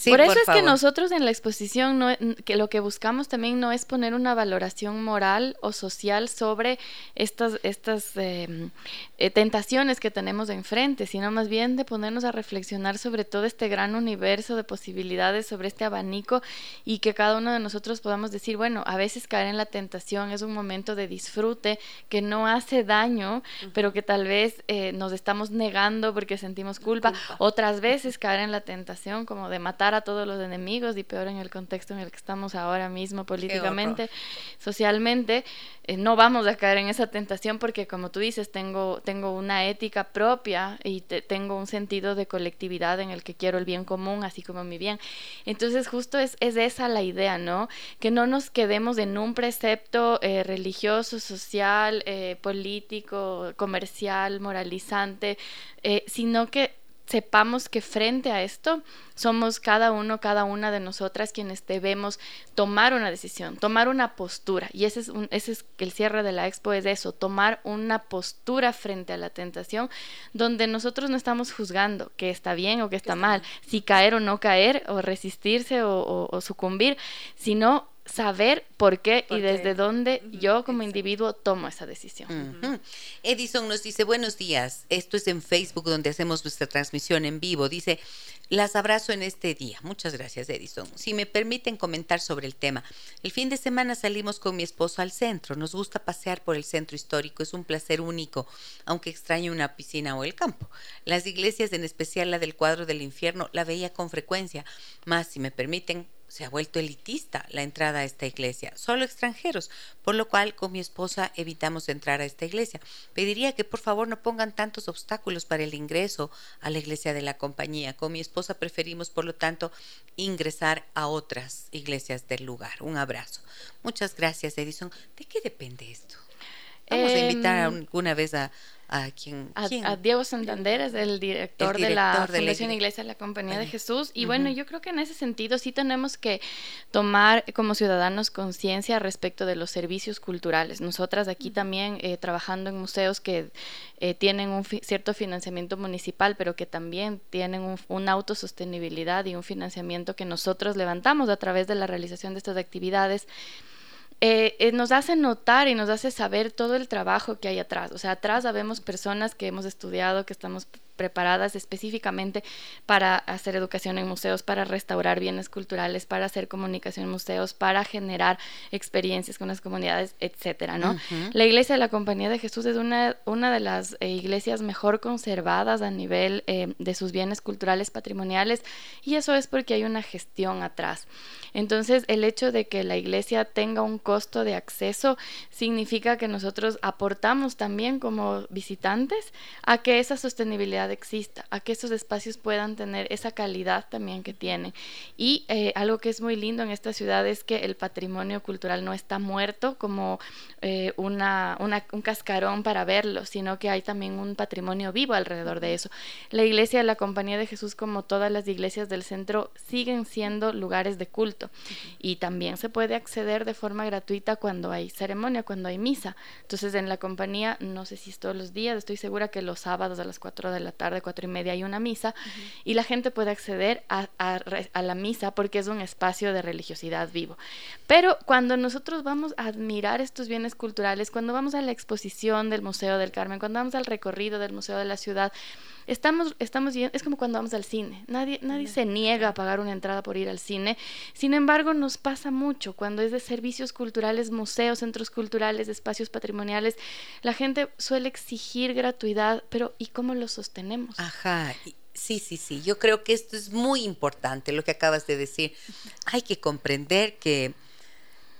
por eso es que nosotros en la exposición no, que lo que buscamos también no es poner una valoración moral o social sobre estas, estas em, eh, tentaciones que tenemos enfrente, sino más bien de ponernos a reflexionar sobre todo este gran universo de posibilidades, sobre este abanico y que cada uno de nosotros podamos decir, bueno, a veces caer en la tentación es un momento de disfrute que no hace daño, pero que tal vez eh, nos estamos negando porque sentimos culpa. Otras veces caer en la tentación como de matar a todos los enemigos y peor en el contexto en el que estamos ahora mismo políticamente, socialmente. Eh, no vamos a caer en esa tentación porque como tú dices, tengo, tengo una ética propia y tengo un sentido de colectividad en el que quiero el bien común, así como mi bien. Entonces justo es, es esa la idea, ¿no? Que no nos quedemos en un precepto eh, religioso, social, político, comercial, moral eh, sino que sepamos que frente a esto somos cada uno, cada una de nosotras quienes debemos tomar una decisión, tomar una postura. Y ese es, un, ese es el cierre de la expo, es eso, tomar una postura frente a la tentación, donde nosotros no estamos juzgando que está bien o que está mal, si caer o no caer, o resistirse o sucumbir, sino saber por qué y desde dónde yo como individuo tomo esa decisión. Edison nos dice, buenos días, esto es en Facebook donde hacemos nuestra transmisión en vivo. Dice, las abrazo en este día. Muchas gracias, Edison. Si me permiten comentar sobre el tema, el fin de semana salimos con mi esposo al centro. Nos gusta pasear por el centro histórico, es un placer único, aunque extraño una piscina o el campo. Las iglesias, en especial la del cuadro del infierno, la veía con frecuencia, más si me permiten, se ha vuelto elitista la entrada a esta iglesia, solo extranjeros, por lo cual con mi esposa evitamos entrar a esta iglesia. Pediría que por favor no pongan tantos obstáculos para el ingreso a la iglesia de la compañía. Con mi esposa preferimos, por lo tanto, ingresar a otras iglesias del lugar. Un abrazo. Muchas gracias, Edison. ¿De qué depende esto? Vamos a invitar em, alguna vez a, a quien a, Diego Santander es el director, de la Fundación Iglesia de la Compañía de Jesús. Y bueno yo creo que en ese sentido sí tenemos que tomar como ciudadanos conciencia respecto de los servicios culturales. Nosotras aquí también eh, trabajando en museos que eh, tienen un cierto financiamiento municipal pero que también tienen un, una autosostenibilidad y un financiamiento que nosotros levantamos a través de la realización de estas actividades eh, eh, nos hace notar y nos hace saber todo el trabajo que hay atrás. O sea, atrás sabemos personas que hemos estudiado, que estamos preparadas específicamente para hacer educación en museos, para restaurar bienes culturales, para hacer comunicación en museos, para generar experiencias con las comunidades, etcétera, ¿no? La iglesia de la Compañía de Jesús es una, una de las eh, iglesias mejor conservadas a nivel eh, de sus bienes culturales patrimoniales y eso es porque hay una gestión atrás. Entonces, el hecho de que la iglesia tenga un costo de acceso significa que nosotros aportamos también como visitantes a que esa sostenibilidad exista, a que esos espacios puedan tener esa calidad también que tienen. Y eh, algo que es muy lindo en esta ciudad es que el patrimonio cultural no está muerto como eh, una, un cascarón para verlo, sino que hay también un patrimonio vivo alrededor de eso. La iglesia de la Compañía de Jesús, como todas las iglesias del centro, siguen siendo lugares de culto y también se puede acceder de forma gratuita cuando hay ceremonia, cuando hay misa. Entonces en la compañía, no sé si todos los días, estoy segura que los sábados a las 4 de la tarde, cuatro y media, hay una misa y la gente puede acceder a, a, la misa porque es un espacio de religiosidad vivo. Pero cuando nosotros vamos a admirar estos bienes culturales, cuando vamos a la exposición del Museo del Carmen, cuando vamos al recorrido del Museo de la Ciudad, estamos, estamos es como cuando vamos al cine. Nadie, nadie se niega a pagar una entrada por ir al cine. Sin embargo, nos pasa mucho cuando es de servicios culturales, museos, centros culturales, espacios patrimoniales. La gente suele exigir gratuidad, pero ¿y cómo lo sostenemos? Ajá. Sí, sí, sí. Yo creo que esto es muy importante, lo que acabas de decir. Hay que comprender que,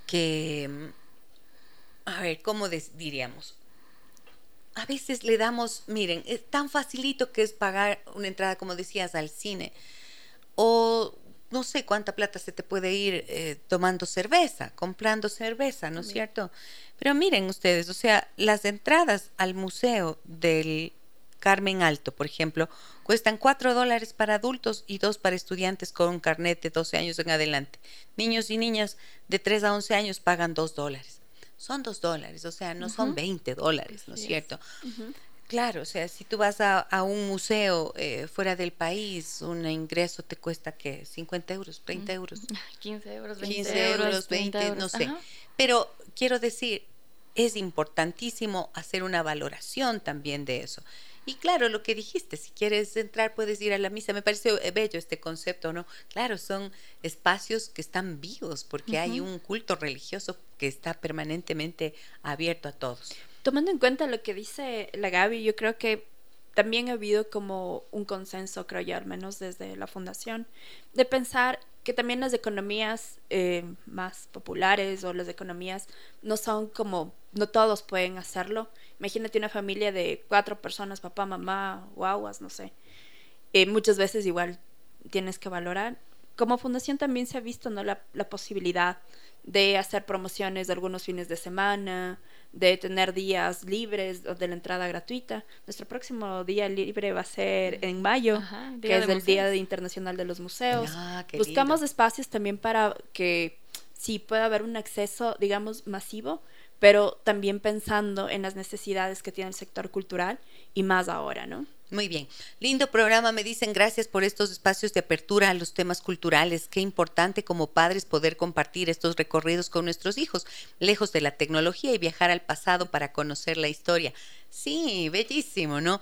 que a ver, ¿cómo diríamos? A veces le damos, miren, es tan facilito que es pagar una entrada, como decías, al cine. O no sé cuánta plata se te puede ir eh, tomando cerveza, comprando cerveza, ¿no es cierto? Pero miren ustedes, o sea, las entradas al museo del Carmen Alto, por ejemplo, cuestan cuatro dólares para adultos y dos para estudiantes con un carnet de 12 años en adelante. Niños y niñas de 3 a 11 años pagan dos dólares son dos dólares, o sea, no son 20 dólares, ¿no es cierto? Claro, o sea, si tú vas a, un museo eh, fuera del país, un ingreso te cuesta que 50 euros, 30 euros. 15 euros, 20 15 euros, 20, no sé. Pero quiero decir, es importantísimo hacer una valoración también de eso. Y claro, lo que dijiste, si quieres entrar puedes ir a la misa. Me parece eh, bello este concepto, ¿no? Claro, son espacios que están vivos porque hay un culto religioso que está permanentemente abierto a todos. Tomando en cuenta lo que dice la Gaby, yo creo que también ha habido como un consenso, creo yo, al menos desde la fundación, de pensar que también las economías eh, más populares o las economías no son como, no todos pueden hacerlo Imagínate una familia de cuatro personas, papá, mamá, guaguas, no sé. Eh, muchas veces igual tienes que valorar. Como fundación también se ha visto ¿no? la, la posibilidad de hacer promociones de algunos fines de semana, de tener días libres o de la entrada gratuita. Nuestro próximo día libre va a ser en mayo, que es el Día Internacional de los Museos. Ah, Buscamos espacios también para que sí pueda haber un acceso, digamos, masivo, pero también pensando en las necesidades que tiene el sector cultural y más ahora, ¿no? Muy bien. Lindo programa, me dicen gracias por estos espacios de apertura a los temas culturales. Qué importante como padres poder compartir estos recorridos con nuestros hijos, lejos de la tecnología y viajar al pasado para conocer la historia. Sí, bellísimo, ¿no?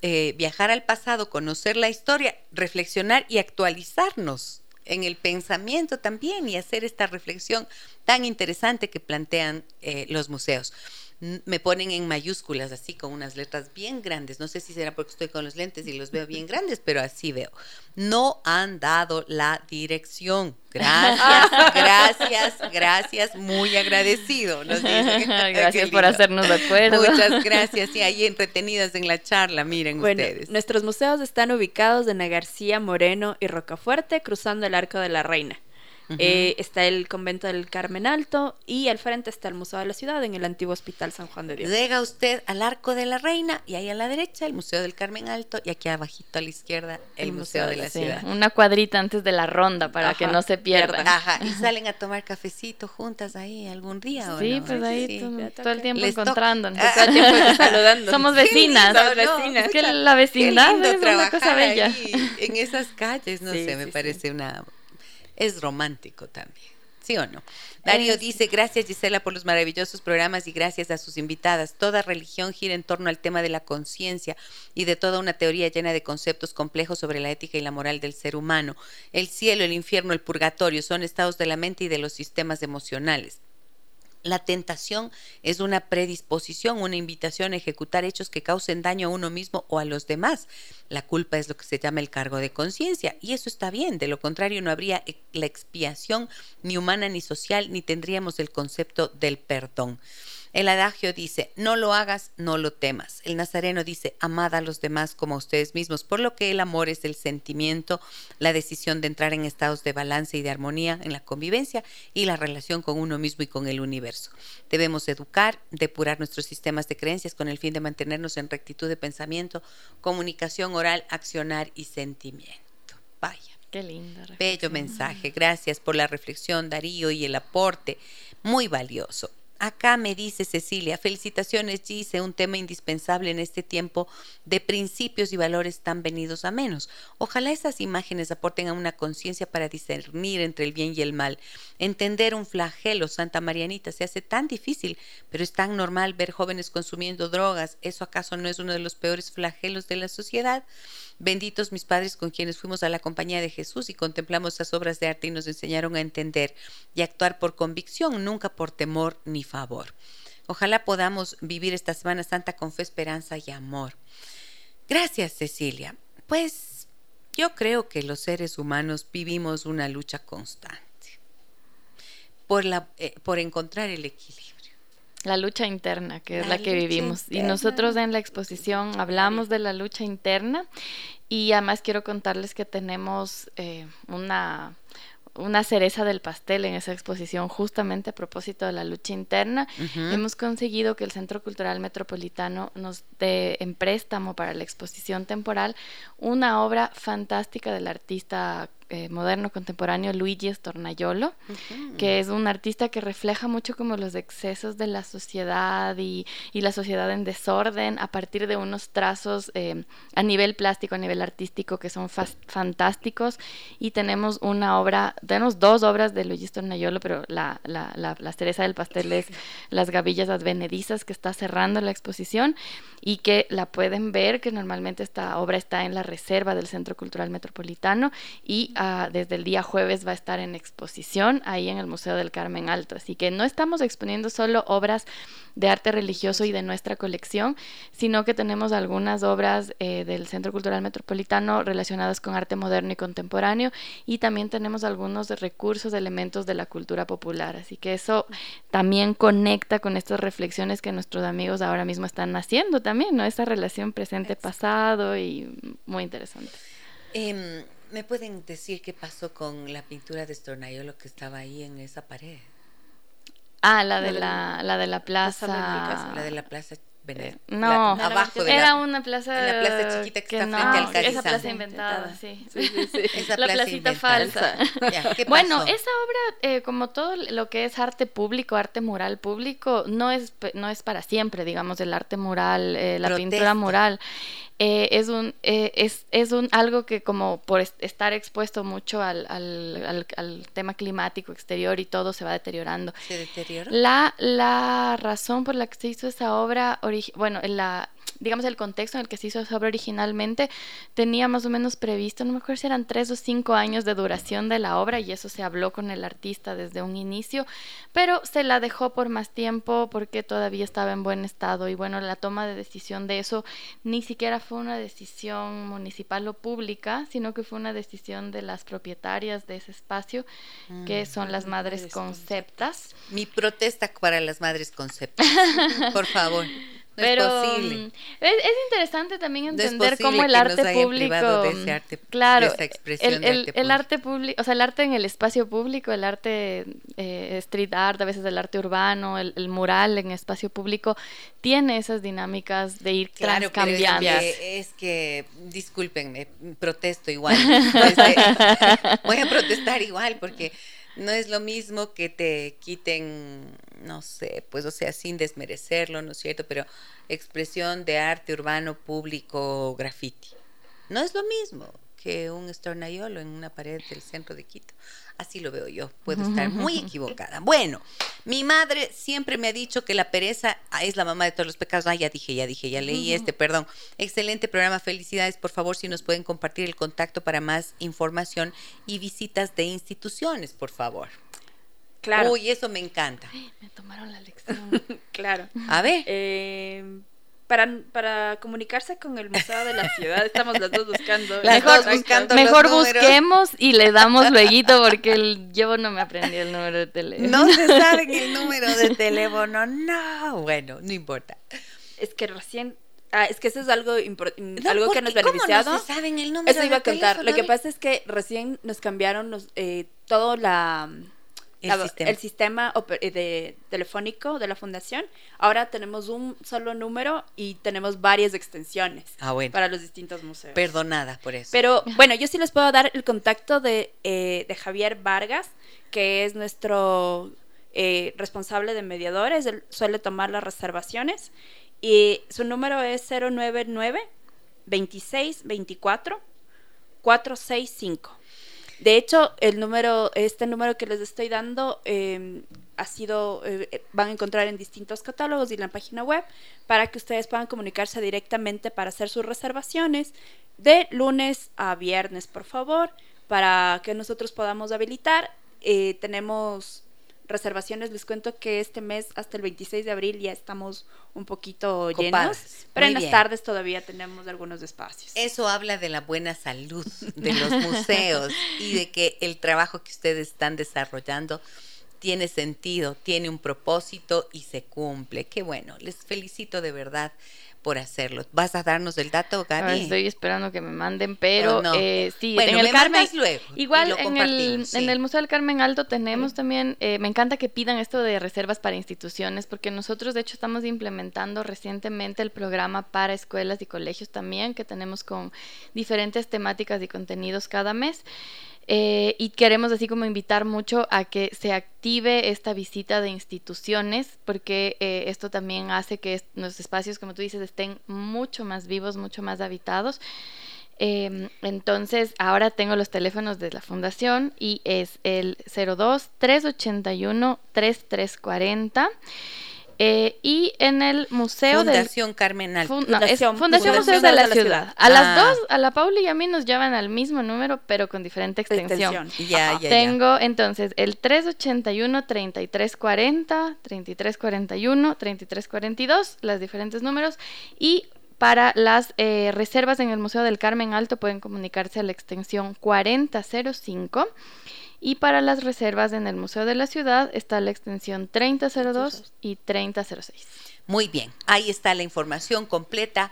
Eh, viajar al pasado, conocer la historia, reflexionar y actualizarnos en el pensamiento también y hacer esta reflexión tan interesante que plantean eh, los museos me ponen en mayúsculas, así con unas letras bien grandes. No sé si será porque estoy con los lentes y los veo bien grandes, pero así veo. No han dado la dirección. Gracias, gracias, gracias. Muy agradecido. gracias por hacernos de acuerdo. Muchas gracias. Y ahí entretenidas en la charla, miren ustedes. Nuestros museos están ubicados en la García Moreno y Rocafuerte, cruzando el Arco de la Reina. Eh, está el convento del Carmen Alto y al frente está el Museo de la Ciudad en el antiguo Hospital San Juan de Dios. Llega usted al Arco de la Reina y ahí a la derecha el Museo del Carmen Alto y aquí abajito a la izquierda el, Museo, de la Ciudad. Una cuadrita antes de la ronda para que no se pierdan. Ajá, y salen a tomar cafecito juntas ahí algún día ¿o sí, pues ahí todo, el tiempo encontrándonos. Todo el tiempo saludando. Somos vecinas. vecinas. Es que la vecindad es una cosa bella. en esas calles, no sé, me parece una es romántico también. ¿Sí o no? Darío dice, gracias Gisela por los maravillosos programas y gracias a sus invitadas. Toda religión gira en torno al tema de la conciencia y de toda una teoría llena de conceptos complejos sobre la ética y la moral del ser humano. El cielo, el infierno, el purgatorio son estados de la mente y de los sistemas emocionales. La tentación es una predisposición, una invitación a ejecutar hechos que causen daño a uno mismo o a los demás. La culpa es lo que se llama el cargo de conciencia y eso está bien, de lo contrario no habría la expiación ni humana ni social ni tendríamos el concepto del perdón. El adagio dice, no lo hagas, no lo temas. El nazareno dice, amad a los demás como a ustedes mismos, por lo que el amor es el sentimiento, la decisión de entrar en estados de balance y de armonía en la convivencia y la relación con uno mismo y con el universo. Debemos educar, depurar nuestros sistemas de creencias con el fin de mantenernos en rectitud de pensamiento, comunicación oral, accionar y sentimiento. Vaya. Qué lindo. Bello mensaje. Gracias por la reflexión, Darío, y el aporte. Muy valioso. Acá me dice Cecilia, felicitaciones Gise, un tema indispensable en este tiempo de principios y valores tan venidos a menos. Ojalá esas imágenes aporten a una conciencia para discernir entre el bien y el mal. Entender un flagelo, Santa Marianita, se hace tan difícil, pero es tan normal ver jóvenes consumiendo drogas. ¿Eso acaso no es uno de los peores flagelos de la sociedad? Benditos mis padres con quienes fuimos a la compañía de Jesús y contemplamos esas obras de arte y nos enseñaron a entender y actuar por convicción, nunca por temor ni favor. Ojalá podamos vivir esta Semana Santa con fe, esperanza y amor. Gracias, Cecilia. Pues yo creo que los seres humanos vivimos una lucha constante por, la, eh, por encontrar el equilibrio. La lucha interna, que es la, que vivimos. Y nosotros en la exposición hablamos de la lucha interna y además quiero contarles que tenemos eh, una una cereza del pastel en esa exposición justamente a propósito de la lucha interna. Hemos conseguido que el Centro Cultural Metropolitano nos dé en préstamo para la exposición temporal una obra fantástica del artista eh, moderno contemporáneo Luigi Stornaiolo, que es un artista que refleja mucho como los excesos de la sociedad y, la sociedad en desorden a partir de unos trazos eh, a nivel plástico, a nivel artístico que son fantásticos. Y tenemos una obra, tenemos dos obras de Luigi Stornaiolo, pero la, la, la, cereza del pastel es Las gavillas advenedizas que está cerrando la exposición y que la pueden ver, que normalmente esta obra está en la reserva del Centro Cultural Metropolitano y desde el día jueves va a estar en exposición ahí en el Museo del Carmen Alto. Así que no estamos exponiendo solo obras de arte religioso y de nuestra colección, sino que tenemos algunas obras eh, del Centro Cultural Metropolitano relacionadas con arte moderno y contemporáneo y también tenemos algunos recursos, elementos de la cultura popular. Así que eso también conecta con estas reflexiones que nuestros amigos ahora mismo están haciendo también, ¿no? Esa relación presente-pasado y muy interesante. Em, ¿Me pueden decir qué pasó con la pintura de Stornaiolo que estaba ahí en esa pared? Ah, la de la, la de la plaza. La de la plaza eh, no, abajo de era una plaza, la plaza chiquita que, está frente al Esa plaza inventada, sí. sí, sí, Esa la placita falsa. bueno, esa obra, eh, como todo lo que es arte público, arte mural público, no es, no es para siempre, digamos, el arte mural, eh, la pintura mural. Eh, es un eh, es, es, un algo que como por estar expuesto mucho al, al, al, tema climático exterior y todo se va deteriorando. ¿Se deteriora? La, la razón por la que se hizo esa obra, bueno, la, digamos, el contexto en el que se hizo esa obra originalmente tenía más o menos previsto, no me acuerdo si eran tres o cinco años de duración de la obra y eso se habló con el artista desde un inicio, pero se la dejó por más tiempo porque todavía estaba en buen estado y bueno, la toma de decisión de eso ni siquiera fue una decisión municipal o pública, sino que fue una decisión de las propietarias de ese espacio, que mm, son las madres conceptas. Mi protesta para las madres conceptas, por favor. Pero mm, es, es, interesante también entender cómo el arte público, claro, el, arte público, o sea, el arte en el espacio público, el arte eh, street art, a veces el arte urbano, el, mural en espacio público, tiene esas dinámicas de ir claro, cambiando. Es, es que, discúlpenme, protesto igual. Voy a protestar igual porque no es lo mismo que te quiten, no sé, pues o sea, sin desmerecerlo, ¿no es cierto? Pero expresión de arte urbano público graffiti. No es lo mismo que un estornayolo en una pared del centro de Quito. Así lo veo yo. Puedo estar muy equivocada. Bueno, mi madre siempre me ha dicho que la pereza es la mamá de todos los pecados. Ah, ya dije, ya dije, ya leí este, perdón. Excelente programa. Felicidades. Por favor, si nos pueden compartir el contacto para más información y visitas de instituciones, por favor. Claro. Uy, eso me encanta. me tomaron la lección. claro. A ver. Eh, para, para comunicarse con el museo de la ciudad, estamos las dos buscando. mejor, buscando mejor busquemos y le damos luego porque el, yo no me aprendí el número de teléfono. No se sabe el número de teléfono, no. Bueno, no importa. Es que recién Ah, es que eso es algo, algo que nos beneficiado. ¿Cómo no se saben el número Eso iba a contar. Lo que pasa es que recién nos cambiaron los, eh, todo la el, sistema. Eh, de, telefónico de la fundación. Ahora tenemos un solo número y tenemos varias extensiones ah, para los distintos museos. Perdonada por eso. Pero bueno, yo sí les puedo dar el contacto de, eh, de Javier Vargas, que es nuestro eh, responsable de mediadores, él suele tomar las reservaciones y su número es 099 26 24 465. De hecho, el número, este número que les estoy dando em, ha sido, eh, van a encontrar en distintos catálogos y en la página web para que ustedes puedan comunicarse directamente para hacer sus reservaciones de lunes a viernes, por favor, para que nosotros podamos habilitar. Eh, tenemos reservaciones, les cuento que este mes hasta el 26 de abril ya estamos un poquito llenos, pero en las tardes todavía tenemos algunos espacios. Eso habla de la buena salud de los museos y de que el trabajo que ustedes están desarrollando tiene sentido, tiene un propósito y se cumple. Qué bueno, les felicito de verdad por hacerlo. ¿Vas a darnos el dato, Gaby? estoy esperando que me manden, pero oh, eh, sí, en el Carmen, luego igual en el, en el Museo del Carmen Alto tenemos también, eh, me encanta que pidan esto de reservas para instituciones, porque nosotros de hecho estamos implementando recientemente el programa para escuelas y colegios también, que tenemos con diferentes temáticas y contenidos cada mes. Eh, y queremos así como invitar mucho a que se active esta visita de instituciones, porque eh, esto también hace que los espacios, como tú dices, estén mucho más vivos, mucho más habitados. Em, entonces, ahora tengo los teléfonos de la fundación y es el 02 381 3340 eh, y en el Museo Fundación Carmen Alto. Fundación, Museos de la, Ciudad. A las ah. dos, a la Paula y a mí nos llevan al mismo número, pero con diferente extensión. Ya, ya, Tengo entonces el 381-3340, 3341, 3342, los diferentes números. Y para las eh, reservas en el Museo del Carmen Alto pueden comunicarse a la extensión 4005. Y para las reservas en el Museo de la Ciudad está la extensión 3002 y 3006. Muy bien, ahí está la información completa.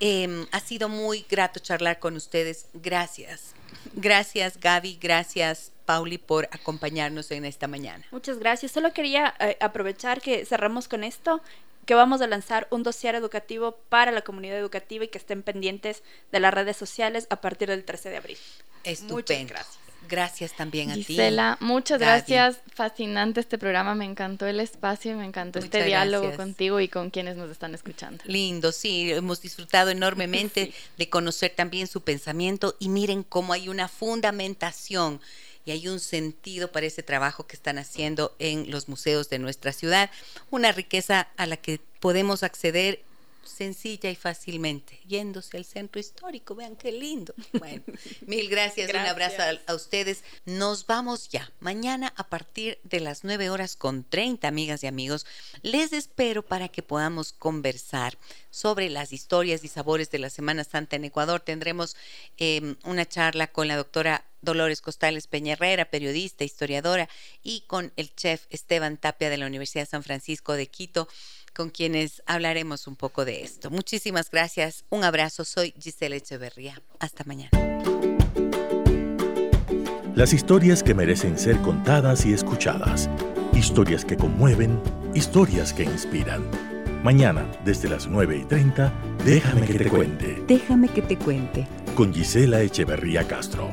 Em, ha sido muy grato charlar con ustedes. Gracias. Gracias Gaby, gracias Pauli por acompañarnos en esta mañana. Muchas gracias. Solo quería eh, aprovechar que cerramos con esto, que vamos a lanzar un dossier educativo para la comunidad educativa y que estén pendientes de las redes sociales a partir del 13 de abril. Estupendo. Muchas gracias. Gracias también a ti. Gisela, muchas gracias. Fascinante este programa. Me encantó el espacio, me encantó este diálogo contigo y con quienes nos están escuchando. Lindo, sí. Hemos disfrutado enormemente de conocer también su pensamiento y miren cómo hay una fundamentación y hay un sentido para ese trabajo que están haciendo en los museos de nuestra ciudad. Una riqueza a la que podemos acceder sencilla y fácilmente, yéndose al centro histórico. Vean qué lindo. Bueno, mil gracias, un abrazo a, ustedes. Nos vamos ya. Mañana a partir de las 9 horas con 30, amigas y amigos, les espero para que podamos conversar sobre las historias y sabores de la Semana Santa en Ecuador. Tendremos em, una charla con la doctora Dolores Costales Peña periodista, historiadora, y con el chef Esteban Tapia de la Universidad de San Francisco de Quito con quienes hablaremos un poco de esto. Muchísimas gracias, un abrazo, soy Giselle Echeverría. Hasta mañana. Las historias que merecen ser contadas y escuchadas. Historias que conmueven, historias que inspiran. Mañana, desde las 9 y 30, déjame, que, te cuente. Déjame que te cuente. Con Gisela Echeverría Castro.